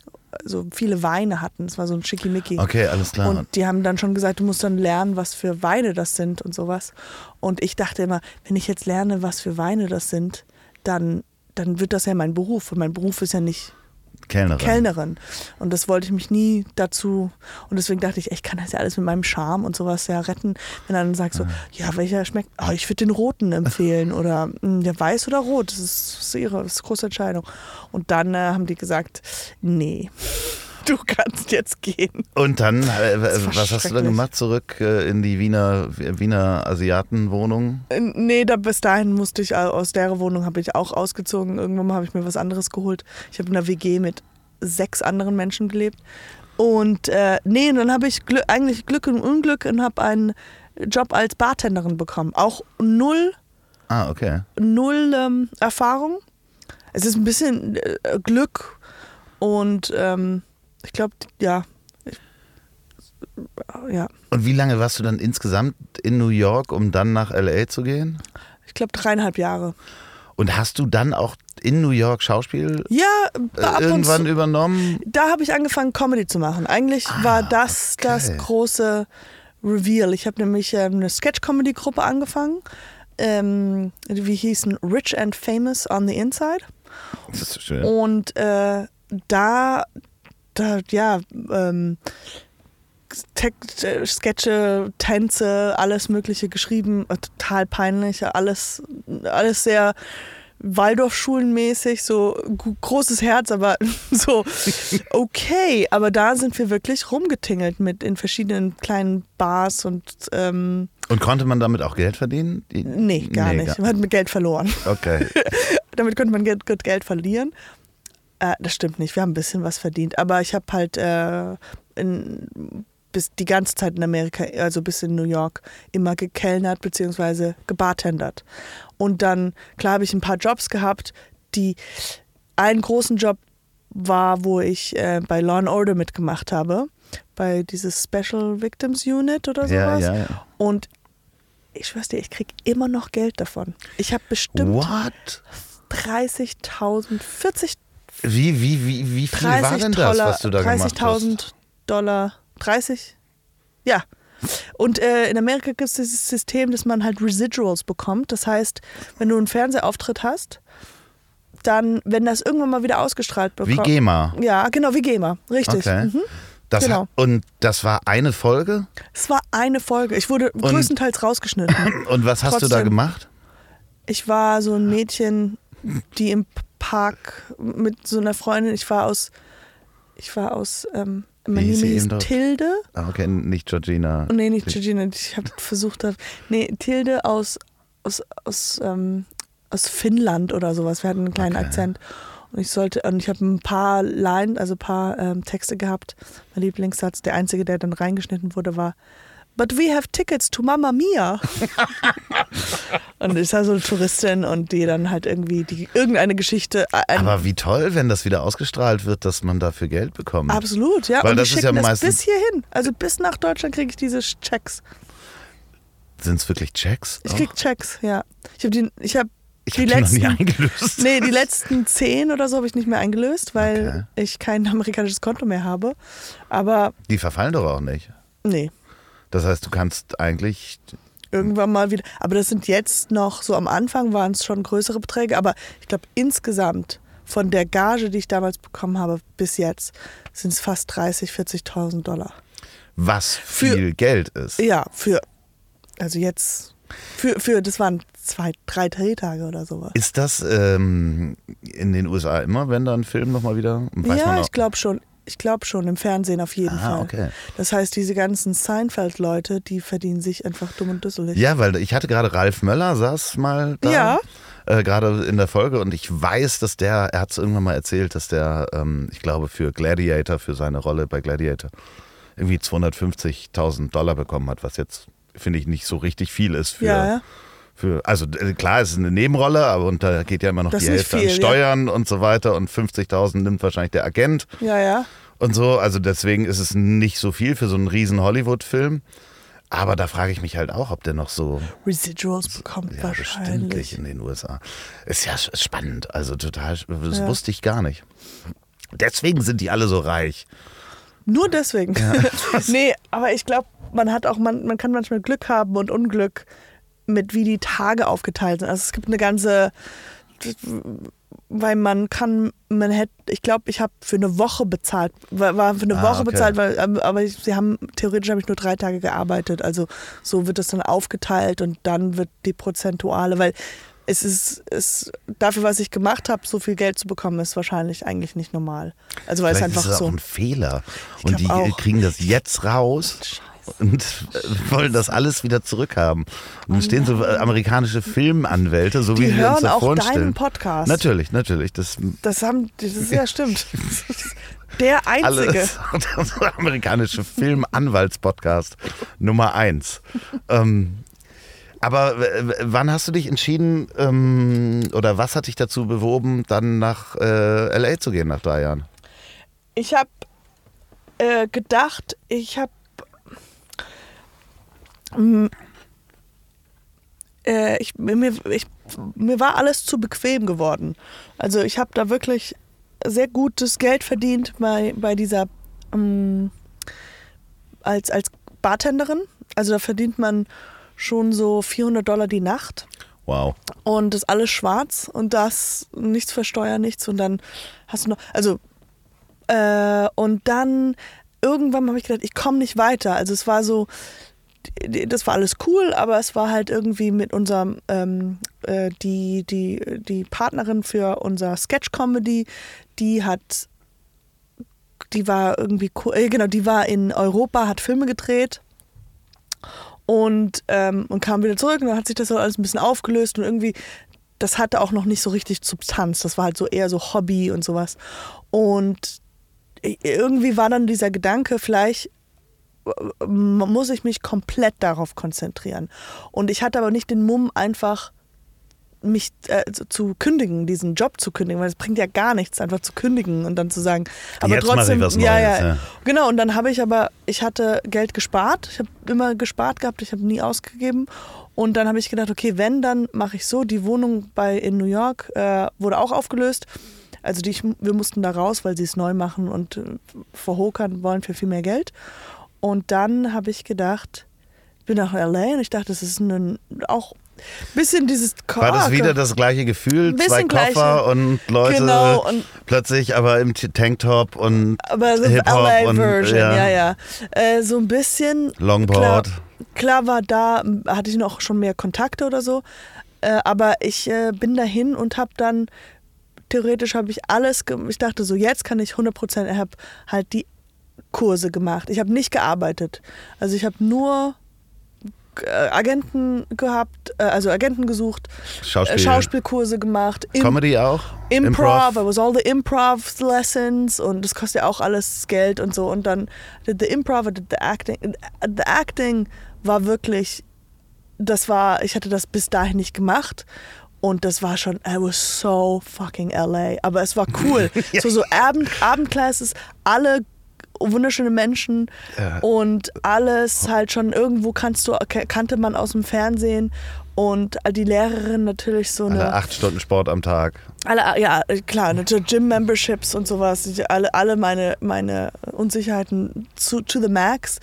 so viele Weine hatten. Es war so ein Schickimicki. Okay, alles klar. Und die haben dann schon gesagt, du musst dann lernen, was für Weine das sind und sowas. Und ich dachte immer, wenn ich jetzt lerne, was für Weine das sind, dann, dann wird das ja mein Beruf. Und mein Beruf ist ja nicht Kellnerin. Kellnerin. Und das wollte ich mich nie dazu. Und deswegen dachte ich, ich kann das ja alles mit meinem Charme und sowas ja retten. Wenn dann sagst so, ja, welcher schmeckt, oh, ich würde den roten empfehlen oder hm, der weiß oder rot. Das ist, das ist ihre das ist eine große Entscheidung. Und dann äh, haben die gesagt, nee. Du kannst jetzt gehen. Und dann, äh, was hast du dann gemacht? Zurück äh, in die Wiener, Wiener Asiatenwohnung? Äh, nee, da, bis dahin musste ich, aus der Wohnung habe ich auch ausgezogen. Irgendwann habe ich mir was anderes geholt. Ich habe in einer WG mit sechs anderen Menschen gelebt. Und äh, nee, dann habe ich Glück, eigentlich Glück und Unglück und habe einen Job als Bartenderin bekommen. Auch null, ah, okay. null ähm, Erfahrung. Es ist ein bisschen äh, Glück und ähm, ich glaube, ja. Ich, ja. Und wie lange warst du dann insgesamt in New York, um dann nach LA zu gehen? Ich glaube dreieinhalb Jahre. Und hast du dann auch in New York Schauspiel ja, äh, irgendwann zu, übernommen? Da habe ich angefangen, Comedy zu machen. Eigentlich ah, war das okay. das große Reveal. Ich habe nämlich ähm, eine Sketch-Comedy-Gruppe angefangen. Ähm, wie hießen Rich and Famous on the Inside. Das ist schön. Und äh, da, da, ja, ähm, äh, Sketche, Tänze, alles Mögliche geschrieben, äh, total peinlich, alles, alles sehr Waldorfschulenmäßig, so großes Herz, aber so okay. Aber da sind wir wirklich rumgetingelt mit in verschiedenen kleinen Bars und. Ähm, und konnte man damit auch Geld verdienen? Nee, gar nee, nicht. Gar man hat mit Geld verloren. Okay. damit konnte man Geld, Geld verlieren. Äh, das stimmt nicht. Wir haben ein bisschen was verdient. Aber ich habe halt äh, in bis die ganze Zeit in Amerika, also bis in New York, immer gekellnert bzw. gebartendert. Und dann, klar, habe ich ein paar Jobs gehabt, die einen großen Job war, wo ich äh, bei Law and Order mitgemacht habe, bei dieses Special Victims Unit oder sowas. Ja, ja, ja. Und ich schwör's dir, ich krieg immer noch Geld davon. Ich habe bestimmt 30.000, 40 Wie, wie, wie, wie viel war denn das, was du da gemacht hast? 30.000 Dollar 30? Ja. Und äh, in Amerika gibt es dieses System, dass man halt Residuals bekommt. Das heißt, wenn du einen Fernsehauftritt hast, dann, wenn das irgendwann mal wieder ausgestrahlt bekommt. Wie GEMA. Ja, genau, wie GEMA. Richtig. Okay. Mhm. Das genau. Hat, und das war eine Folge? Es war eine Folge. Ich wurde und, größtenteils rausgeschnitten. Und was hast Trotzdem, du da gemacht? Ich war so ein Mädchen, die im Park mit so einer Freundin, ich war aus, ich war aus ähm, mein Name hieß Tilde. Ah, okay, nicht Georgina. Oh, nee, nicht Georgina. Ich habe versucht, nee, Tilde aus, aus, aus, ähm, aus Finnland oder sowas. Wir hatten einen kleinen okay. Akzent. Und ich sollte, und ich habe ein paar Lines, also ein paar ähm, Texte gehabt. Mein Lieblingssatz, der einzige, der dann reingeschnitten wurde, war But we have tickets to Mamma Mia. und ist da so eine Touristin und die dann halt irgendwie die, irgendeine Geschichte. Äh, Aber wie toll, wenn das wieder ausgestrahlt wird, dass man dafür Geld bekommt. Absolut, ja. Weil und das ist ja meistens bis hierhin. Also bis nach Deutschland kriege ich diese Checks. Sind es wirklich Checks? Ich krieg Checks, ja. Ich habe die, ich habe ich die letzten, noch nie eingelöst. Nee, die letzten zehn oder so habe ich nicht mehr eingelöst, weil okay. ich kein amerikanisches Konto mehr habe. Aber. Die verfallen doch auch nicht. Nee. Das heißt, du kannst eigentlich irgendwann mal wieder. Aber das sind jetzt noch, so am Anfang waren es schon größere Beträge, aber ich glaube insgesamt von der Gage, die ich damals bekommen habe, bis jetzt sind es fast 30, 40.000 Dollar. Was viel für, Geld ist. Ja, für, also jetzt, für, für, das waren zwei, drei Drehtage oder sowas. Ist das ähm, in den USA immer, wenn da ein Film nochmal wieder? ja, ich glaube schon. Ich glaube schon, im Fernsehen auf jeden ah, Fall. Okay. Das heißt, diese ganzen Seinfeld-Leute, die verdienen sich einfach dumm und dusselig. Ja, weil ich hatte gerade Ralf Möller, saß mal da. Ja. Äh, gerade in der Folge und ich weiß, dass der, er hat es irgendwann mal erzählt, dass der, ähm, ich glaube, für Gladiator, für seine Rolle bei Gladiator, irgendwie 250.000 Dollar bekommen hat, was jetzt, finde ich, nicht so richtig viel ist für. Ja, ja. Für, also äh, klar, es ist eine Nebenrolle, aber und da geht ja immer noch das die Hälfte viel, an Steuern ja. und so weiter und 50.000 nimmt wahrscheinlich der Agent. Ja, ja. Und so, also deswegen ist es nicht so viel für so einen riesen Hollywood-Film. Aber da frage ich mich halt auch, ob der noch so Residuals bekommt ja, wahrscheinlich in den USA. Ist ja spannend, also total, das ja. wusste ich gar nicht. Deswegen sind die alle so reich. Nur deswegen. Ja. nee, aber ich glaube, man hat auch, man, man kann manchmal Glück haben und Unglück mit wie die Tage aufgeteilt sind. Also es gibt eine ganze, weil man kann, man hätte, ich glaube, ich habe für eine Woche bezahlt, war für eine ah, Woche okay. bezahlt, weil, ähm, aber ich, sie haben, theoretisch habe ich nur drei Tage gearbeitet. Also so wird das dann aufgeteilt und dann wird die prozentuale, weil es ist, es, dafür, was ich gemacht habe, so viel Geld zu bekommen, ist wahrscheinlich eigentlich nicht normal. Also weil Vielleicht es einfach ist es so. auch ein Fehler. Und die auch. kriegen das jetzt raus. Und äh, wollen das alles wieder zurückhaben. Und dann stehen so äh, amerikanische Filmanwälte, so Die wie wir uns hören das auch vorstellen. deinen Podcast. Natürlich, natürlich. Das Das haben, das ist ja stimmt. Der einzige. alles. Der amerikanische Filmanwaltspodcast Nummer eins. ähm, aber w- wann hast du dich entschieden ähm, oder was hat dich dazu bewoben, dann nach äh, LA zu gehen nach drei Jahren? Ich habe äh, gedacht, ich habe äh, ich, mir, ich, mir war alles zu bequem geworden. Also ich habe da wirklich sehr gutes Geld verdient bei, bei dieser ähm, als, als Bartenderin. Also da verdient man schon so 400 Dollar die Nacht. Wow. und das alles schwarz und das nichts versteuern, nichts und dann hast du noch, also äh, und dann irgendwann habe ich gedacht, ich komme nicht weiter. Also es war so, das war alles cool, aber es war halt irgendwie mit unserem ähm, äh, die die die Partnerin für unser Sketch Comedy, die hat die war irgendwie äh, genau, die war in Europa, hat Filme gedreht und, ähm, und kam wieder zurück und dann hat sich das alles ein bisschen aufgelöst und irgendwie, das hatte auch noch nicht so richtig Substanz. Das war halt so eher so Hobby und sowas. Und irgendwie war dann dieser Gedanke, vielleicht äh, muss ich mich komplett darauf konzentrieren. Und ich hatte aber nicht den Mumm, einfach mich äh, zu- kündigen, diesen Job zu kündigen, weil es bringt ja gar nichts, einfach zu kündigen und dann zu sagen, aber Jetzt trotzdem, was ja, Neues, ja, ja. genau. Und dann habe ich aber, ich hatte Geld gespart, ich habe immer gespart gehabt, ich habe nie ausgegeben. Und dann habe ich gedacht, okay, wenn, dann mache ich so. Die Wohnung bei in New York äh, wurde auch aufgelöst. Also die, wir mussten da raus, weil sie es neu machen und äh, verhokern wollen für viel mehr Geld. Und dann habe ich gedacht, bin nach LA und ich dachte, das ist ein, auch ein bisschen dieses War das wieder das gleiche Gefühl? Zwei Koffer gleiche. und Leute Genau, und- plötzlich aber im Tanktop und aber so Hip-Hop und LA-Version, ja. ja, ja. Äh, so ein bisschen. Longboard. Klar, klar war da, hatte ich noch schon mehr Kontakte oder so. Äh, aber ich äh, bin dahin und habe dann, theoretisch habe ich alles, ich dachte so, jetzt kann ich 100 Prozent, ich habe halt die Kurse gemacht. Ich habe nicht gearbeitet. Also ich habe nur äh, Agenten gehabt, äh, also Agenten gesucht, Schauspiel. äh, Schauspielkurse gemacht, Im- Comedy auch? Improv, it was all the improv lessons und das kostet ja auch alles Geld und so und dann did the improv, I did the acting. The acting war wirklich, das war, ich hatte das bis dahin nicht gemacht und das war schon, I was so fucking LA, aber es war cool. So so Abend, Abendclasses, alle wunderschöne Menschen Ja. und alles halt schon irgendwo kannst du kannte man aus dem Fernsehen und die Lehrerin natürlich so eine Alle acht Stunden Sport am Tag. alle, ja, klar, natürlich Gym-Memberships und sowas, alle, alle meine, meine Unsicherheiten zu, to the max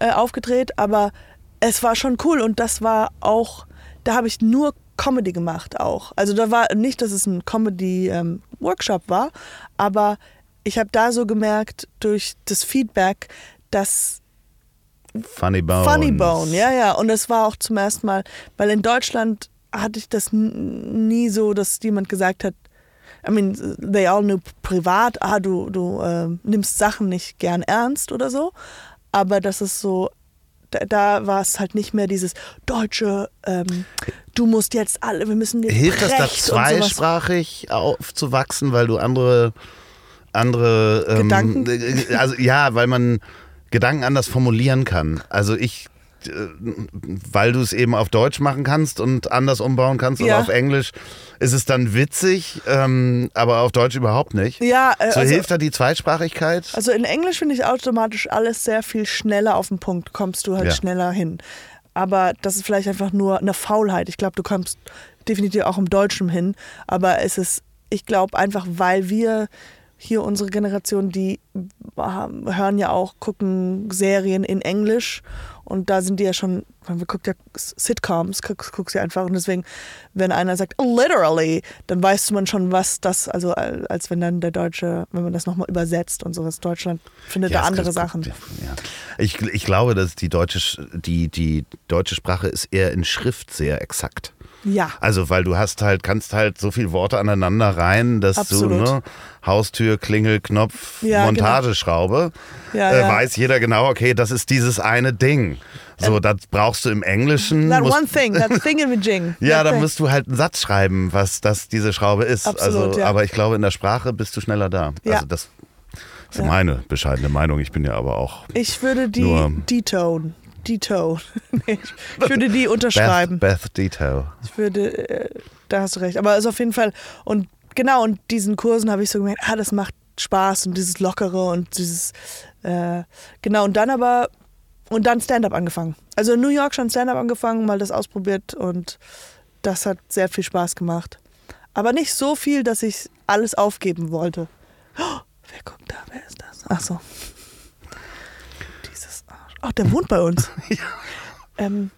äh, aufgedreht, aber es war schon cool und das war auch, da habe ich nur Comedy gemacht auch. Also da war nicht, dass es ein Comedy-Workshop war, aber ich habe da so gemerkt durch das Feedback, dass Funny Bone. Funny Bone, ja, ja. Und es war auch zum ersten Mal, weil in Deutschland hatte ich das nie so, dass jemand gesagt hat, I mean, they all knew privat, ah, du, du äh, nimmst Sachen nicht gern ernst oder so. Aber das ist so, da, da war es halt nicht mehr dieses deutsche, ähm, du musst jetzt alle, wir müssen jetzt Hilft das da zweisprachig aufzuwachsen, weil du andere, andere ähm, Gedanken? äh, Also ja, weil man Gedanken anders formulieren kann. Also ich, äh, weil du es eben auf Deutsch machen kannst und anders umbauen kannst Ja. oder auf Englisch, ist es dann witzig, ähm, aber auf Deutsch überhaupt nicht. Ja, äh, So also, hilft da die Zweisprachigkeit? Also in Englisch finde ich automatisch alles sehr viel schneller auf den Punkt, kommst du halt Ja. schneller hin. Aber das ist vielleicht einfach nur eine Faulheit. Ich glaube, du kommst definitiv auch im Deutschen hin. Aber es ist, ich glaube einfach, weil wir hier unsere Generation, die hören ja auch, gucken Serien in Englisch und da sind die ja schon, man guckt ja Sitcoms, guckst, guckst ja einfach und deswegen, wenn einer sagt literally, dann weißt du man schon, was das, also als wenn dann der Deutsche, wenn man das nochmal übersetzt und sowas, Deutschland findet da es andere Sachen. Ja. Ich, ich glaube, dass die deutsche, Sch- die, die deutsche Sprache ist eher in Schrift sehr exakt. Ja. Also, weil du hast halt, kannst halt so viele Worte aneinander rein, dass Absolut. du, ne, Haustür, Klingel, Knopf, Ja, genau. Montageschraube, Ja, äh, ja. weiß jeder genau, okay, das ist dieses eine Ding. So, das brauchst du im Englischen. That one thing, that thing in the jing. ja, da musst du halt einen Satz schreiben, was das diese Schraube ist. Absolut, also, ja. aber ich glaube, in der Sprache bist du schneller da. Ja. Also das ist meine bescheidene Meinung. Ich bin ja aber auch Ich würde die detone. Nee, ich würde die unterschreiben. Beth, Beth Dito. Ich würde, äh, da hast du recht. Aber es ist auf jeden Fall, und genau, und diesen Kursen habe ich so gemerkt, ah, das macht Spaß und dieses Lockere und dieses, äh, genau, und dann aber, und dann Stand-up angefangen. Also in New York schon Stand-up angefangen, mal das ausprobiert und das hat sehr viel Spaß gemacht. Aber nicht so viel, dass ich alles aufgeben wollte. Oh, wer guckt da? Wer ist das? Ach so. Oh, der wohnt bei uns. ähm,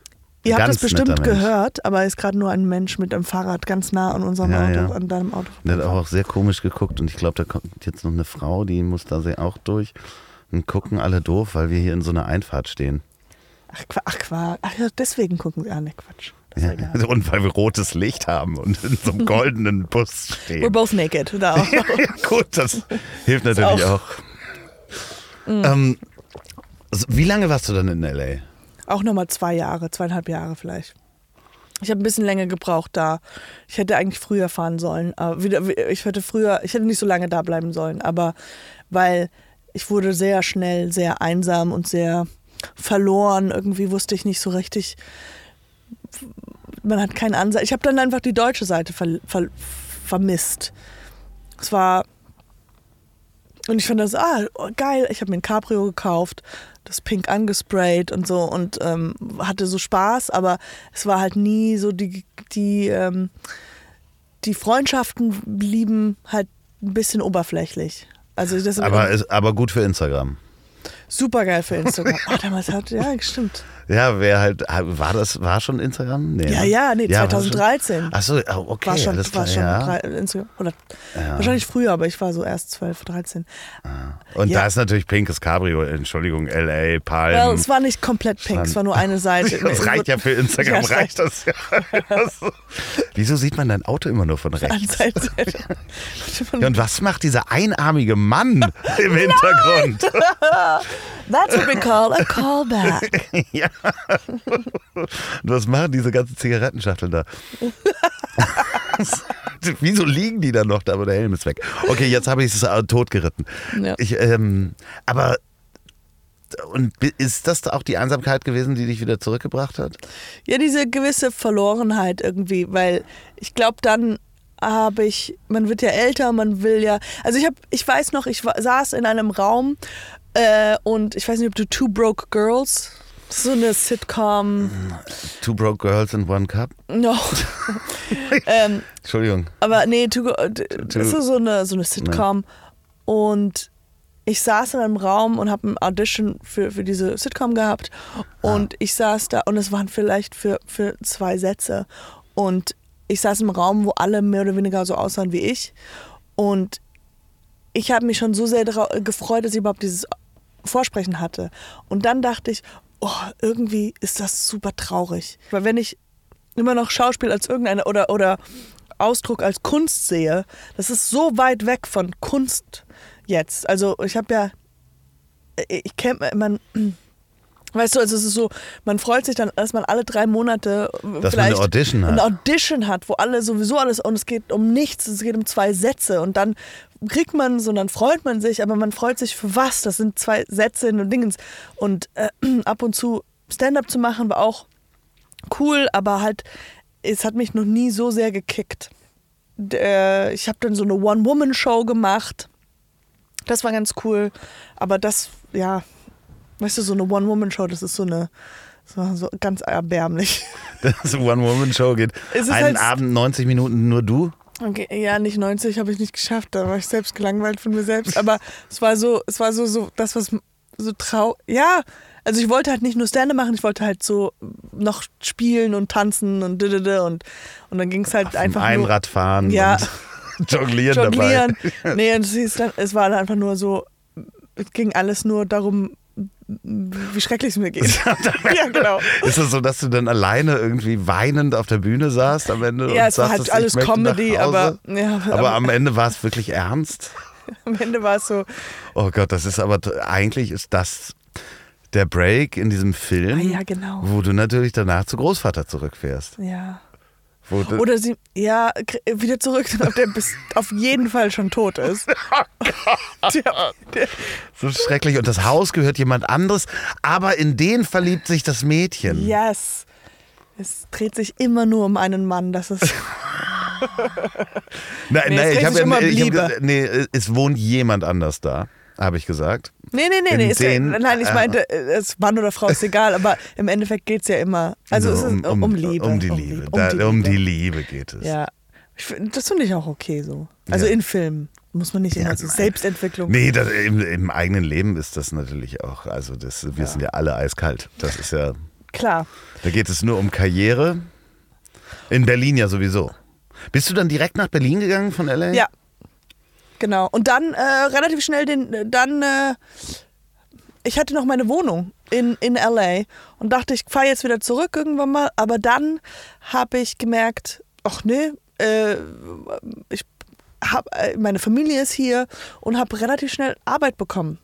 ihr habt Ganz das bestimmt gehört, aber er ist gerade nur ein Mensch mit einem Fahrrad ganz nah an unserem Ja, Auto, ja. an deinem Auto. Der hat auch sehr komisch geguckt und ich glaube, da kommt jetzt noch eine Frau, die muss da sehr auch durch und gucken alle doof, weil wir hier in so einer Einfahrt stehen. Ach, Qua- ach, Qua- ach ja, deswegen gucken sie. Ah, ne, Quatsch. Ja, und weil wir rotes Licht haben und in so einem goldenen Bus We're stehen. both naked. Da auch. ja, gut, das hilft natürlich auch. auch. Mhm. Ähm, wie lange warst du dann in L.A.? Auch nochmal zwei Jahre, zweieinhalb Jahre vielleicht. Ich habe ein bisschen länger gebraucht da. Ich hätte eigentlich früher fahren sollen. Wieder, ich hätte früher, ich hätte nicht so lange da bleiben sollen. Aber weil ich wurde sehr schnell sehr einsam und sehr verloren. Irgendwie wusste ich nicht so richtig. Man hat keinen Ansatz. Ich habe dann einfach die deutsche Seite ver, ver, vermisst. Es war und ich fand das, ah, geil, ich habe mir ein Cabrio gekauft, das pink angesprayt und so und ähm, hatte so Spaß, aber es war halt nie so die, die, ähm, die Freundschaften blieben halt ein bisschen oberflächlich. Also das Aber, ist, aber gut für Instagram. Super geil für Instagram. Ach, damals hat, ja, stimmt. Ja, wer halt, war das, war schon Instagram? Nee, Ja, ne? ja, nee, schon- 2013. Ach so, oh, okay, war schon, war schon ja. Instagram. Oder Ja. wahrscheinlich früher, aber ich war so erst 12, 13. Und Ja. da ist natürlich pinkes Cabrio, Entschuldigung, L.A., Palm. Well, es war nicht komplett pink, es war nur eine Seite. Das reicht ja für Instagram, Ja, reicht das ja. Das- Wieso sieht man dein Auto immer nur von rechts? Ja, und was macht dieser einarmige Mann im Hintergrund? That's what we call a callback. ja. Und was machen diese ganzen Zigarettenschachteln da? Wieso liegen die da noch da, aber der Helm ist weg? Okay, jetzt habe ich es äh, totgeritten. Ja. Ich, ähm, aber und ist das auch die Einsamkeit gewesen, die dich wieder zurückgebracht hat? Ja, diese gewisse Verlorenheit irgendwie, weil ich glaube, dann habe ich, man wird ja älter, man will ja, also ich habe, ich weiß noch, ich war, saß in einem Raum äh, und ich weiß nicht, ob du Two Broke Girls, so eine Sitcom, Two Broke Girls in One Cup? no, ähm, Entschuldigung. aber nee, Two, das ist so eine, so eine Sitcom. Und ich saß in einem Raum und habe ein Audition für, für diese Sitcom gehabt. Und ich saß da und es waren vielleicht für, für zwei Sätze. Und ich saß im Raum, wo alle mehr oder weniger so aussahen wie ich. Und ich habe mich schon so sehr gefreut, dass ich überhaupt dieses Vorsprechen hatte und dann dachte ich, oh, irgendwie ist das super traurig, weil wenn ich immer noch Schauspiel als irgendeine oder, oder Ausdruck als Kunst sehe, das ist so weit weg von Kunst jetzt. Also ich habe ja, ich kenne, man, weißt du, also es ist so, man freut sich dann, dass man alle drei Monate Dass man vielleicht eine Audition hat. eine Audition hat, wo alle sowieso alles, und es geht um nichts, es geht um zwei Sätze und dann kriegt man so, und dann freut man sich, aber man freut sich für was? Das sind zwei Sätze in und Dingens. Und äh, ab und zu Stand-up zu machen war auch cool, aber halt, es hat mich noch nie so sehr gekickt. Äh, Ich habe dann so eine One-Woman-Show gemacht. Das war ganz cool. Aber das, ja, weißt du, so eine One-Woman-Show, das ist so eine, so, so ganz erbärmlich. Das One-Woman-Show geht. Einen halt- Abend 90 Minuten nur du? Okay, ja, nicht 90 habe ich nicht geschafft, da war ich selbst gelangweilt von mir selbst. Aber es war so, es war so, so das, was so trau. Ja, also ich wollte halt nicht nur Stände machen, ich wollte halt so noch spielen und tanzen und didede und, und dann ging es halt einfach nur. Einrad fahren Ja. und jonglieren, jonglieren. dabei. Nee, und es, dann, es war dann einfach nur so, es ging alles nur darum, wie schrecklich es mir geht. ja, genau. Ist es so, dass du dann alleine irgendwie weinend auf der Bühne saßt am Ende? Ja, es war halt alles Comedy, aber, ja, aber, aber am Ende war es wirklich ernst. Am Ende war es so. Oh Gott, das ist aber eigentlich ist das der Break in diesem Film, ah, ja, genau. wo du natürlich danach zu Großvater zurückfährst. Ja. Oder sie, ja, wieder zurück, der bis auf jeden Fall schon tot ist. Oh der, der, so schrecklich. Und das Haus gehört jemand anderes, aber in den verliebt sich das Mädchen. Yes. Es dreht sich immer nur um einen Mann. Das ist. nein, nee, nein, ich habe hab, nee, es wohnt jemand anders da habe ich gesagt. Nee, nee, nee, nee. Ist, nein, ich meinte, es Mann oder Frau ist egal, aber im Endeffekt geht es ja immer. Also es ist um, um, Liebe. Um die Liebe. Um, da, die, um die Liebe geht es. Ja. Das finde ich auch okay so. Also ja. in Filmen. Muss man nicht immer ja, so Selbstentwicklung. Nee, das, im, im, eigenen Leben ist das natürlich auch. Also das, wir ja. sind ja alle eiskalt. Das ist ja. Klar. Da geht es nur um Karriere. In Berlin ja sowieso. Bist du dann direkt nach Berlin gegangen von LA? Ja, Genau. Und dann äh, relativ schnell den, dann, äh, ich hatte noch meine Wohnung in, in LA und dachte, ich fahre jetzt wieder zurück irgendwann mal. Aber dann habe ich gemerkt, ach nee, äh, ich hab, äh, meine Familie ist hier und habe relativ schnell Arbeit bekommen.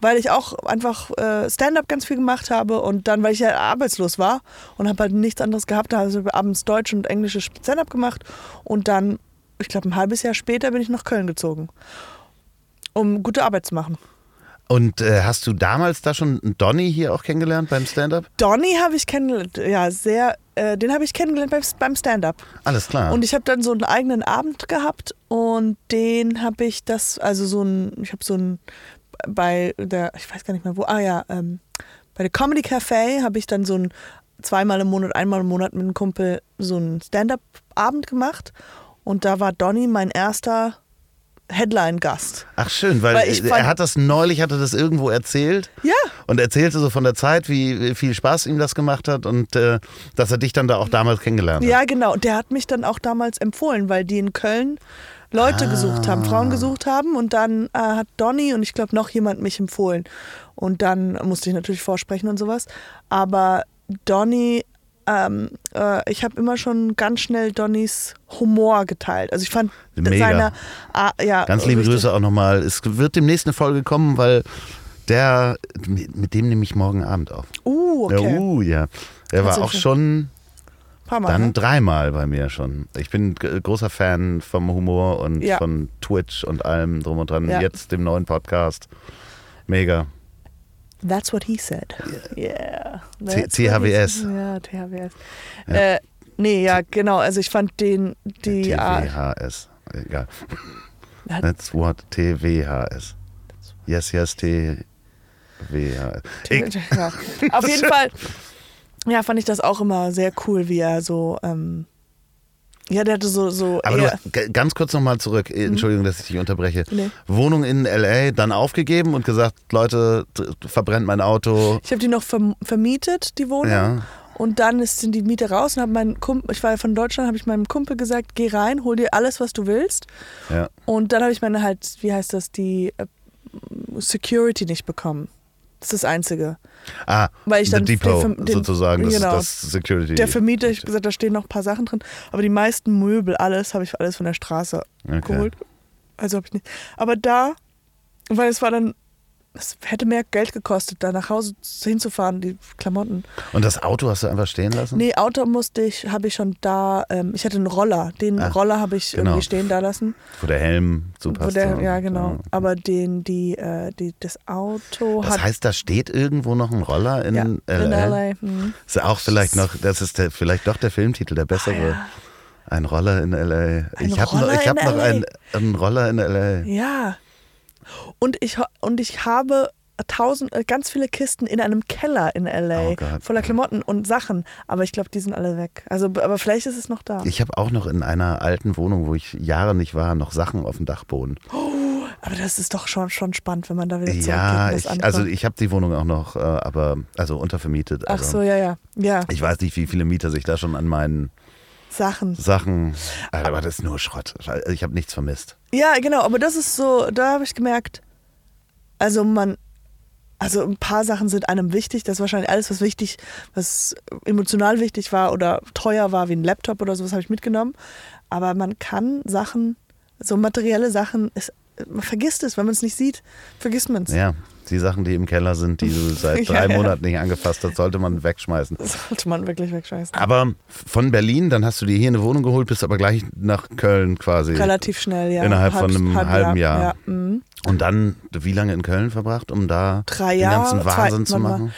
Weil ich auch einfach äh, Stand-up ganz viel gemacht habe und dann, weil ich ja arbeitslos war und habe halt nichts anderes gehabt, da habe ich abends Deutsch und englisches Stand-up gemacht und dann ich glaube, ein halbes Jahr später bin ich nach Köln gezogen, um gute Arbeit zu machen. Und äh, hast du damals da schon Donny hier auch kennengelernt beim Stand-up? Donny habe ich kennengelernt, ja, sehr, äh, den habe ich kennengelernt beim, beim Stand-up. Alles klar. Und ich habe dann so einen eigenen Abend gehabt und den habe ich das, also so ein, ich habe so ein, bei der, ich weiß gar nicht mehr wo, ah ja, ähm, bei der Comedy Café habe ich dann so ein zweimal im Monat, einmal im Monat mit einem Kumpel so einen Stand-up-Abend gemacht und da war Donny mein erster Headline-Gast. Ach schön, weil, weil er hat das neulich, hatte das irgendwo erzählt. Ja. Und erzählte so von der Zeit, wie viel Spaß ihm das gemacht hat und äh, dass er dich dann da auch damals kennengelernt hat. Ja, genau. Und der hat mich dann auch damals empfohlen, weil die in Köln Leute ah. gesucht haben, Frauen gesucht haben. Und dann äh, hat Donny und ich glaube noch jemand mich empfohlen. Und dann musste ich natürlich vorsprechen und sowas. Aber Donny ähm, äh, ich habe immer schon ganz schnell Donnys Humor geteilt. Also ich fand Mega. seine, äh, ja, Ganz liebe richtig. Grüße auch nochmal. Es wird demnächst eine Folge kommen, weil der, mit dem nehme ich morgen Abend auf. Uh, okay. Ja, uh, ja. Er war auch schon Mal, dann ne? dreimal bei mir schon. Ich bin großer Fan vom Humor und ja. von Twitch und allem drum und dran. Ja. Jetzt dem neuen Podcast. Mega. That's what he said. Yeah. THWS. Ja, THWS. Ja. Äh, nee, ja, genau. Also ich fand den, die TWHS. Egal. That's what TWHS. Yes, yes, TWHS. Ja. Auf jeden Fall, ja, fand ich das auch immer sehr cool, wie er so ähm, ja, der hatte so. so Aber du, ganz kurz nochmal zurück, mhm. Entschuldigung, dass ich dich unterbreche. Nee. Wohnung in L.A., dann aufgegeben und gesagt: Leute, verbrennt mein Auto. Ich habe die noch vermietet, die Wohnung. Ja. Und dann sind die Miete raus und habe meinen Kumpel, ich war ja von Deutschland, habe ich meinem Kumpel gesagt: Geh rein, hol dir alles, was du willst. Ja. Und dann habe ich meine halt, wie heißt das, die äh, Security nicht bekommen. Das ist das Einzige. Ah, weil ich dann Depot den, den, sozusagen, das, genau, das Security. Der Vermieter, ich habe gesagt, da stehen noch ein paar Sachen drin, aber die meisten Möbel, alles habe ich alles von der Straße okay. geholt. Also habe ich nicht. Aber da, weil es war dann es hätte mehr Geld gekostet, da nach Hause hinzufahren, die Klamotten. Und das Auto hast du einfach stehen lassen? Nee, Auto musste ich, habe ich schon da, ähm, ich hatte einen Roller. Den Ach, Roller habe ich genau. irgendwie stehen da lassen. Wo der Helm zu passt. Der, ja, genau. Ja. Aber den, die, äh, die, das Auto Das heißt, da steht irgendwo noch ein Roller in ja, LA? In LA. Mhm. Ist auch vielleicht noch, das ist der, vielleicht doch der Filmtitel, der bessere. Ah, ja. Ein Roller in LA. Ein ich habe noch, ich hab noch einen, einen Roller in LA. Ja. Und ich, und ich habe tausend, äh, ganz viele Kisten in einem Keller in LA oh voller Klamotten und Sachen, aber ich glaube, die sind alle weg. Also, aber vielleicht ist es noch da. Ich habe auch noch in einer alten Wohnung, wo ich Jahre nicht war, noch Sachen auf dem Dachboden. Oh, aber das ist doch schon, schon spannend, wenn man da wieder zurückgeht. Ja, ich, also ich habe die Wohnung auch noch, äh, aber also untervermietet. Ach so, ja, ja, ja. Ich weiß nicht, wie viele Mieter sich da schon an meinen Sachen. Sachen. Aber das ist nur Schrott. Ich habe nichts vermisst. Ja, genau, aber das ist so, da habe ich gemerkt, also man, also ein paar Sachen sind einem wichtig. Das ist wahrscheinlich alles, was wichtig, was emotional wichtig war oder teuer war, wie ein Laptop oder sowas, habe ich mitgenommen. Aber man kann Sachen, so materielle Sachen, ist, man vergisst es, wenn man es nicht sieht, vergisst man es. Ja, die Sachen, die im Keller sind, die du seit drei ja. Monaten nicht angefasst hast, sollte man wegschmeißen. Das sollte man wirklich wegschmeißen. Aber von Berlin, dann hast du dir hier eine Wohnung geholt, bist aber gleich nach Köln quasi. Relativ schnell, ja. Innerhalb von einem halben Jahr. Ja, mhm. Und dann, wie lange in Köln verbracht, um da Drei den Jahre, ganzen Wahnsinn zwei- zu machen?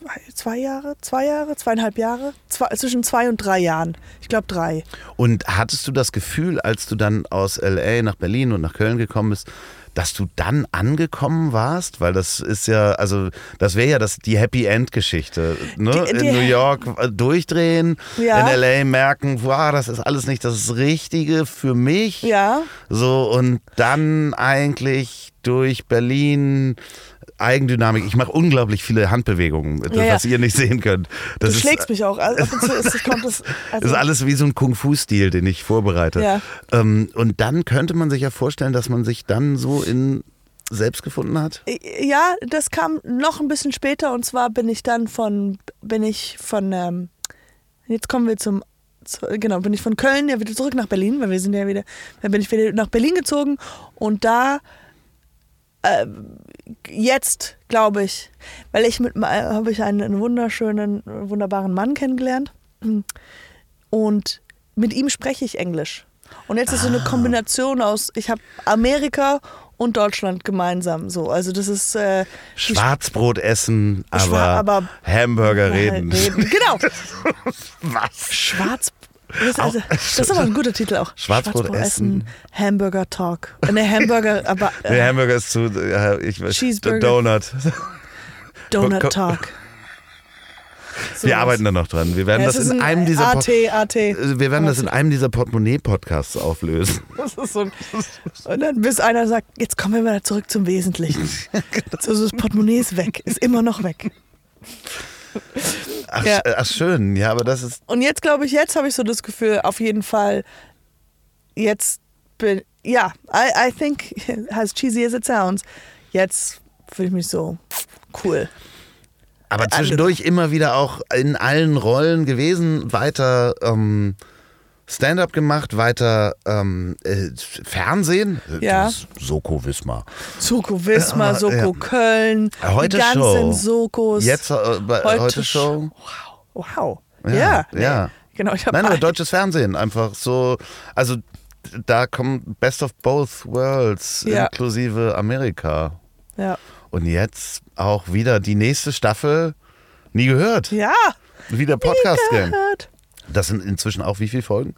zwei, zwei Jahre, zwei Jahre, zweieinhalb Jahre, zwei, zwischen zwei und drei Jahren. Ich glaube drei. Und hattest du das Gefühl, als du dann aus LA nach Berlin und nach Köln gekommen bist, dass du dann angekommen warst? Weil das ist ja, also das wäre ja das, die Happy End Geschichte. Ne? Die- die- in New York äh, durchdrehen, Ja. in LA merken, wow, das ist alles nicht das Richtige für mich. Ja, So, und dann eigentlich durch Berlin Eigendynamik. Ich mache unglaublich viele Handbewegungen, das, Ja, ja. was ihr nicht sehen könnt. Das du ist, schlägst mich auch. Also ist, kommt das. Also, ist alles wie so ein Kung-Fu-Stil, den ich vorbereite. Ja. Ähm, und dann könnte man sich ja vorstellen, dass man sich dann so in selbst gefunden hat. Ja, das kam noch ein bisschen später und zwar bin ich dann von, bin ich von, ähm, jetzt kommen wir zum, zu, genau, bin ich von Köln ja wieder zurück nach Berlin, weil wir sind ja wieder, dann bin ich wieder nach Berlin gezogen und da ähm, jetzt glaube ich, weil ich mit habe ich einen, einen wunderschönen, wunderbaren Mann kennengelernt und mit ihm spreche ich Englisch. Und jetzt ist so Ah. eine Kombination aus, ich habe Amerika und Deutschland gemeinsam so. Also das ist äh, Schwarzbrot essen, aber, aber- Hamburger reden. Genau. Was? Schwarz. Das ist, also, das ist aber ein guter Titel auch. Schwarzbrot essen. Hamburger Talk. Ne, Hamburger, aber Der äh, Hamburger ist zu, äh, ich Cheeseburger. Donut. Donut Talk. So Wir was. arbeiten da noch dran. Wir werden Ja, das in ein einem dieser AT, AT. wir werden das in einem dieser Portemonnaie-Podcasts auflösen. Das ist so ein, und dann bis einer sagt, jetzt kommen wir mal zurück zum Wesentlichen. So, so das Portemonnaie ist weg, ist immer noch weg. Ach, Ja. ach schön, ja, aber das ist Und jetzt glaube ich, jetzt habe ich so das Gefühl, auf jeden Fall, jetzt bin, ja, I, I think, as cheesy as it sounds, jetzt fühle ich mich so cool. Aber zwischendurch immer wieder auch in allen Rollen gewesen, weiter ähm, Stand-up gemacht, weiter ähm, äh, Fernsehen. Ja. Soko Wismar. Soko Wismar, Ja, Soko ja. Köln, Heute die ganzen Show. Sokos. Jetzt äh, bei Heute heute, Show. Wow. wow. Ja, Ja, ja. nee. Genau, ich Nein, aber deutsches Fernsehen einfach so. Also da kommt Best of Both Worlds Ja. inklusive Amerika. ja. Und jetzt auch wieder die nächste Staffel. Nie gehört. ja, Wieder Podcast Game. gehört. Das sind inzwischen auch wie viele Folgen?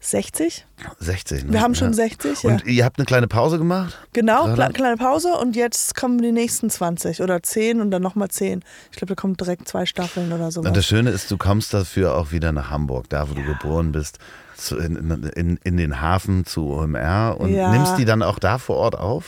60? 60. Ne? Wir haben schon ja. 60, ja. Und ihr habt eine kleine Pause gemacht? Genau, kle kleine Pause und jetzt kommen die nächsten 20 oder 10 und dann nochmal 10. Ich glaube, da kommen direkt zwei Staffeln oder so. Und das Schöne ist, du kommst dafür auch wieder nach Hamburg, da wo du geboren bist, in, in, in den Hafen zu OMR und Ja. nimmst die dann auch da vor Ort auf?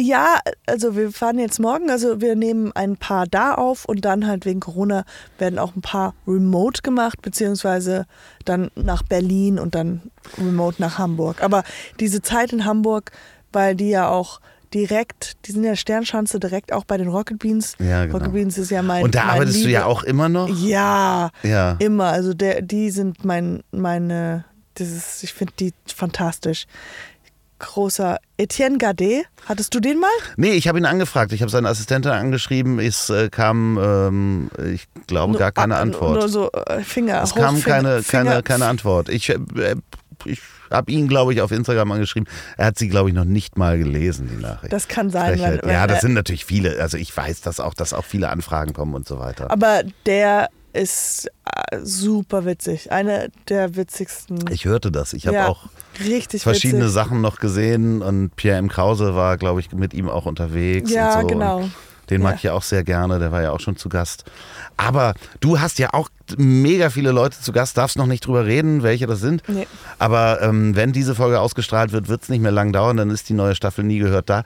Ja, also wir fahren jetzt morgen, also wir nehmen ein paar da auf und dann halt wegen Corona werden auch ein paar remote gemacht, beziehungsweise dann nach Berlin und dann remote nach Hamburg. Aber diese Zeit in Hamburg, weil die ja auch direkt, die sind ja Sternschanze direkt auch bei den Rocket Beans. Ja, genau. Rocket Beans ist ja mein und da mein arbeitest du Liebe- ja auch immer noch? Ja, Ja. immer. Also der, die sind mein, meine, das ist, ich finde die fantastisch. Großer Etienne Gardet, hattest du den mal? Nee, ich habe ihn angefragt. Ich habe seine Assistentin angeschrieben. Es äh, kam, ähm, ich glaube, gar keine Ah, Antwort. Nur so äh, Finger es kam keine, keine, keine Antwort. Ich, äh, ich habe ihn, glaube ich, auf Instagram angeschrieben. Er hat sie, glaube ich, noch nicht mal gelesen, die Nachricht. Das kann sein, Frechheit. weil- ja, weil- das sind natürlich viele. Also ich weiß das auch, dass auch viele Anfragen kommen und so weiter. Aber der ist äh, super witzig. Eine der witzigsten. Ich hörte das. Ich habe ja, auch richtig verschiedene witzig. Sachen noch gesehen und Pierre M. Krause war, glaube ich, mit ihm auch unterwegs. Ja, so. genau. Und den mag Ja. ich ja auch sehr gerne, der war ja auch schon zu Gast. Aber du hast ja auch mega viele Leute zu Gast, darfst noch nicht drüber reden, welche das sind. Nee. Aber ähm, wenn diese Folge ausgestrahlt wird, wird es nicht mehr lang dauern, dann ist die neue Staffel nie gehört da.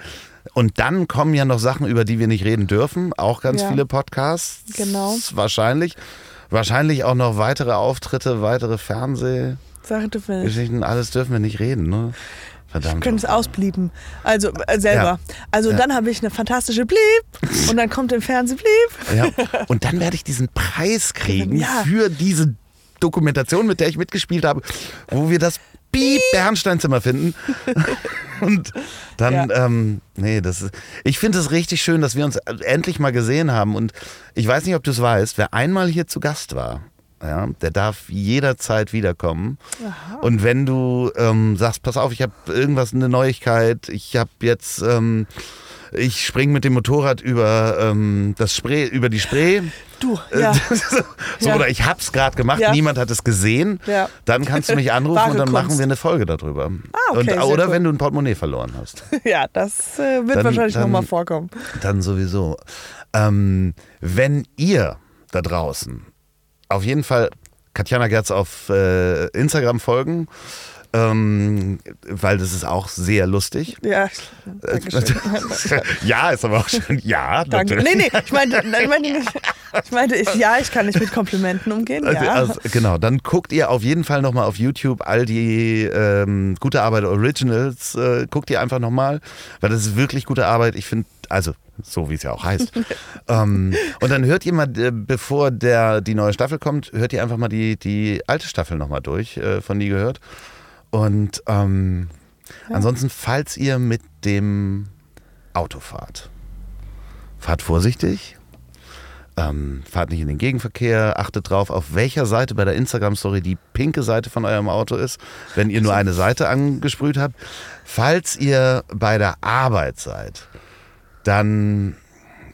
Und dann kommen ja noch Sachen, über die wir nicht reden dürfen. Auch ganz Ja. viele Podcasts. Genau. Wahrscheinlich. Wahrscheinlich auch noch weitere Auftritte, weitere Fernsehgeschichten. Sache dürfen wir nicht. Alles dürfen wir nicht reden, ne? Verdammt. Ich könnte es ausblieben. Also äh, selber. Ja. Also Ja. dann habe ich eine fantastische Blieb und dann kommt im Fernsehen Blieb. Ja. Und dann werde ich diesen Preis kriegen für diese Dokumentation, mit der ich mitgespielt habe, wo wir das Piep Bernsteinzimmer finden. Und dann, ähm, nee, das ist, ich finde es richtig schön, dass wir uns endlich mal gesehen haben. Und ich weiß nicht, ob du es weißt, wer einmal hier zu Gast war, ja, der darf jederzeit wiederkommen. Und wenn du ähm, sagst, pass auf, ich habe irgendwas, eine Neuigkeit, ich habe jetzt, ähm, ich springe mit dem Motorrad über ähm, das Spree, über die Spree. Du, ja. so, Ja. oder ich hab's gerade gemacht, Ja. niemand hat es gesehen. Ja. Dann kannst du mich anrufen und dann Kunst. machen wir eine Folge darüber. Ah, okay, und, oder cool. wenn du ein Portemonnaie verloren hast. ja, das äh, wird Dann- wahrscheinlich nochmal vorkommen. Dann sowieso. Ähm, wenn ihr da draußen auf jeden Fall Katjana Gerz auf äh, Instagram folgen, ähm, weil das ist auch sehr lustig. Ja, danke schön. ja, ist aber auch schon. Ja, Danke. natürlich. Nee, nee, ich meinte, ich meinte. Ich meinte, ich, ja, ich kann nicht mit Komplimenten umgehen. Also, Ja. also, genau, dann guckt ihr auf jeden Fall nochmal auf YouTube all die ähm, gute Arbeit Originals, äh, guckt ihr einfach nochmal, weil das ist wirklich gute Arbeit. Ich finde, also so wie es ja auch heißt. ähm, und dann hört ihr mal, äh, bevor der, die neue Staffel kommt, hört ihr einfach mal die, die alte Staffel nochmal durch, äh, von nie gehört. Und ähm, ansonsten, falls ihr mit dem Auto fahrt, fahrt vorsichtig. Ähm, fahrt nicht in den Gegenverkehr, achtet drauf, auf welcher Seite bei der Instagram-Story die pinke Seite von eurem Auto ist, wenn ihr nur eine Seite angesprüht habt. Falls ihr bei der Arbeit seid, dann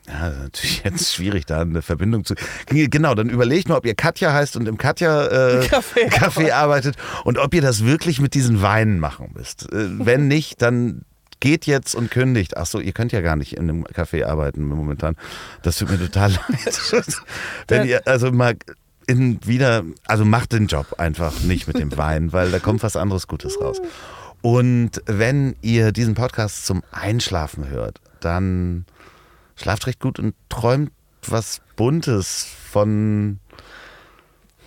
ja, natürlich jetzt schwierig, da eine Verbindung zu. Genau, dann überlegt mal, ob ihr Katja heißt und im Katja äh, Café Café arbeitet und ob ihr das wirklich mit diesen Weinen machen müsst. Äh, wenn nicht, dann geht jetzt und kündigt. Ach so, ihr könnt ja gar nicht in einem Café arbeiten momentan. Das tut mir total leid. wenn ihr also mal in wieder, also macht den Job einfach nicht mit dem Wein, weil da kommt was anderes Gutes raus. Und wenn ihr diesen Podcast zum Einschlafen hört, dann schlaft recht gut und träumt was Buntes von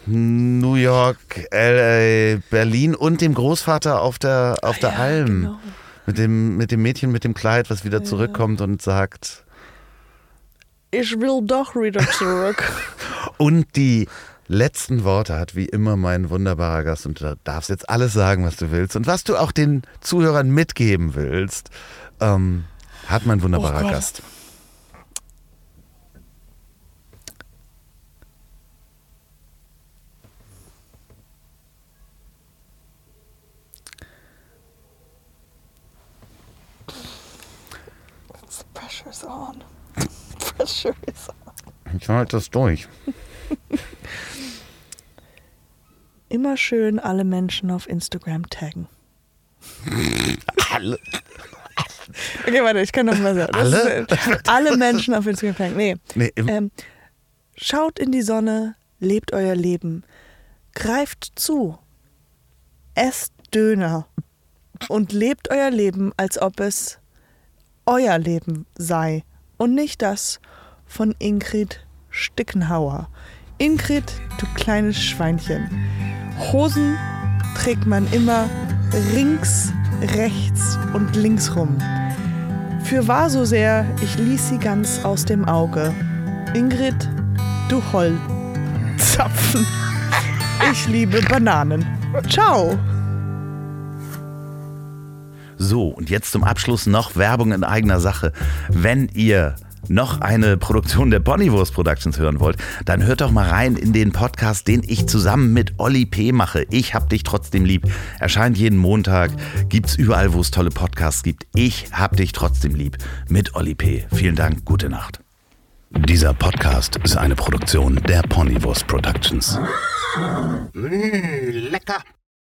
New York, LA, Berlin und dem Großvater auf der, auf der ja, Alm. genau. Mit, dem, mit dem Mädchen mit dem Kleid, was wieder zurückkommt und sagt. Ich will doch wieder zurück. Und die letzten Worte hat wie immer mein wunderbarer Gast. Und du darfst jetzt alles sagen, was du willst. Und was du auch den Zuhörern mitgeben willst, ähm, hat mein wunderbarer Oh. Gast. The pressure's on. Is on. Ich halte das durch. Immer schön alle Menschen auf Instagram taggen. Alle. Okay, warte, ich kann noch mal sagen. Alle? Ist, äh, alle Menschen auf Instagram taggen. Nee. Nee, Ähm, schaut in die Sonne, lebt euer Leben, greift zu, esst Döner und lebt euer Leben, als ob es euer Leben sei und nicht das von Ingrid Stickenhauer. Ingrid, du kleines Schweinchen. Hosen trägt man immer links, rechts und links rum. Für wahr so sehr, ich ließ sie ganz aus dem Auge. Ingrid, du Holzzapfen. Ich liebe Bananen. Ciao. So, und jetzt zum Abschluss noch Werbung in eigener Sache. Wenn ihr noch eine Produktion der Ponywurst Productions hören wollt, dann hört doch mal rein in den Podcast, den ich zusammen mit Olli P. mache. Ich hab dich trotzdem lieb. Erscheint jeden Montag, gibt's überall, wo es tolle Podcasts gibt. Ich hab dich trotzdem lieb mit Olli P. Vielen Dank, gute Nacht. Dieser Podcast ist eine Produktion der Ponywurst Productions. Lecker.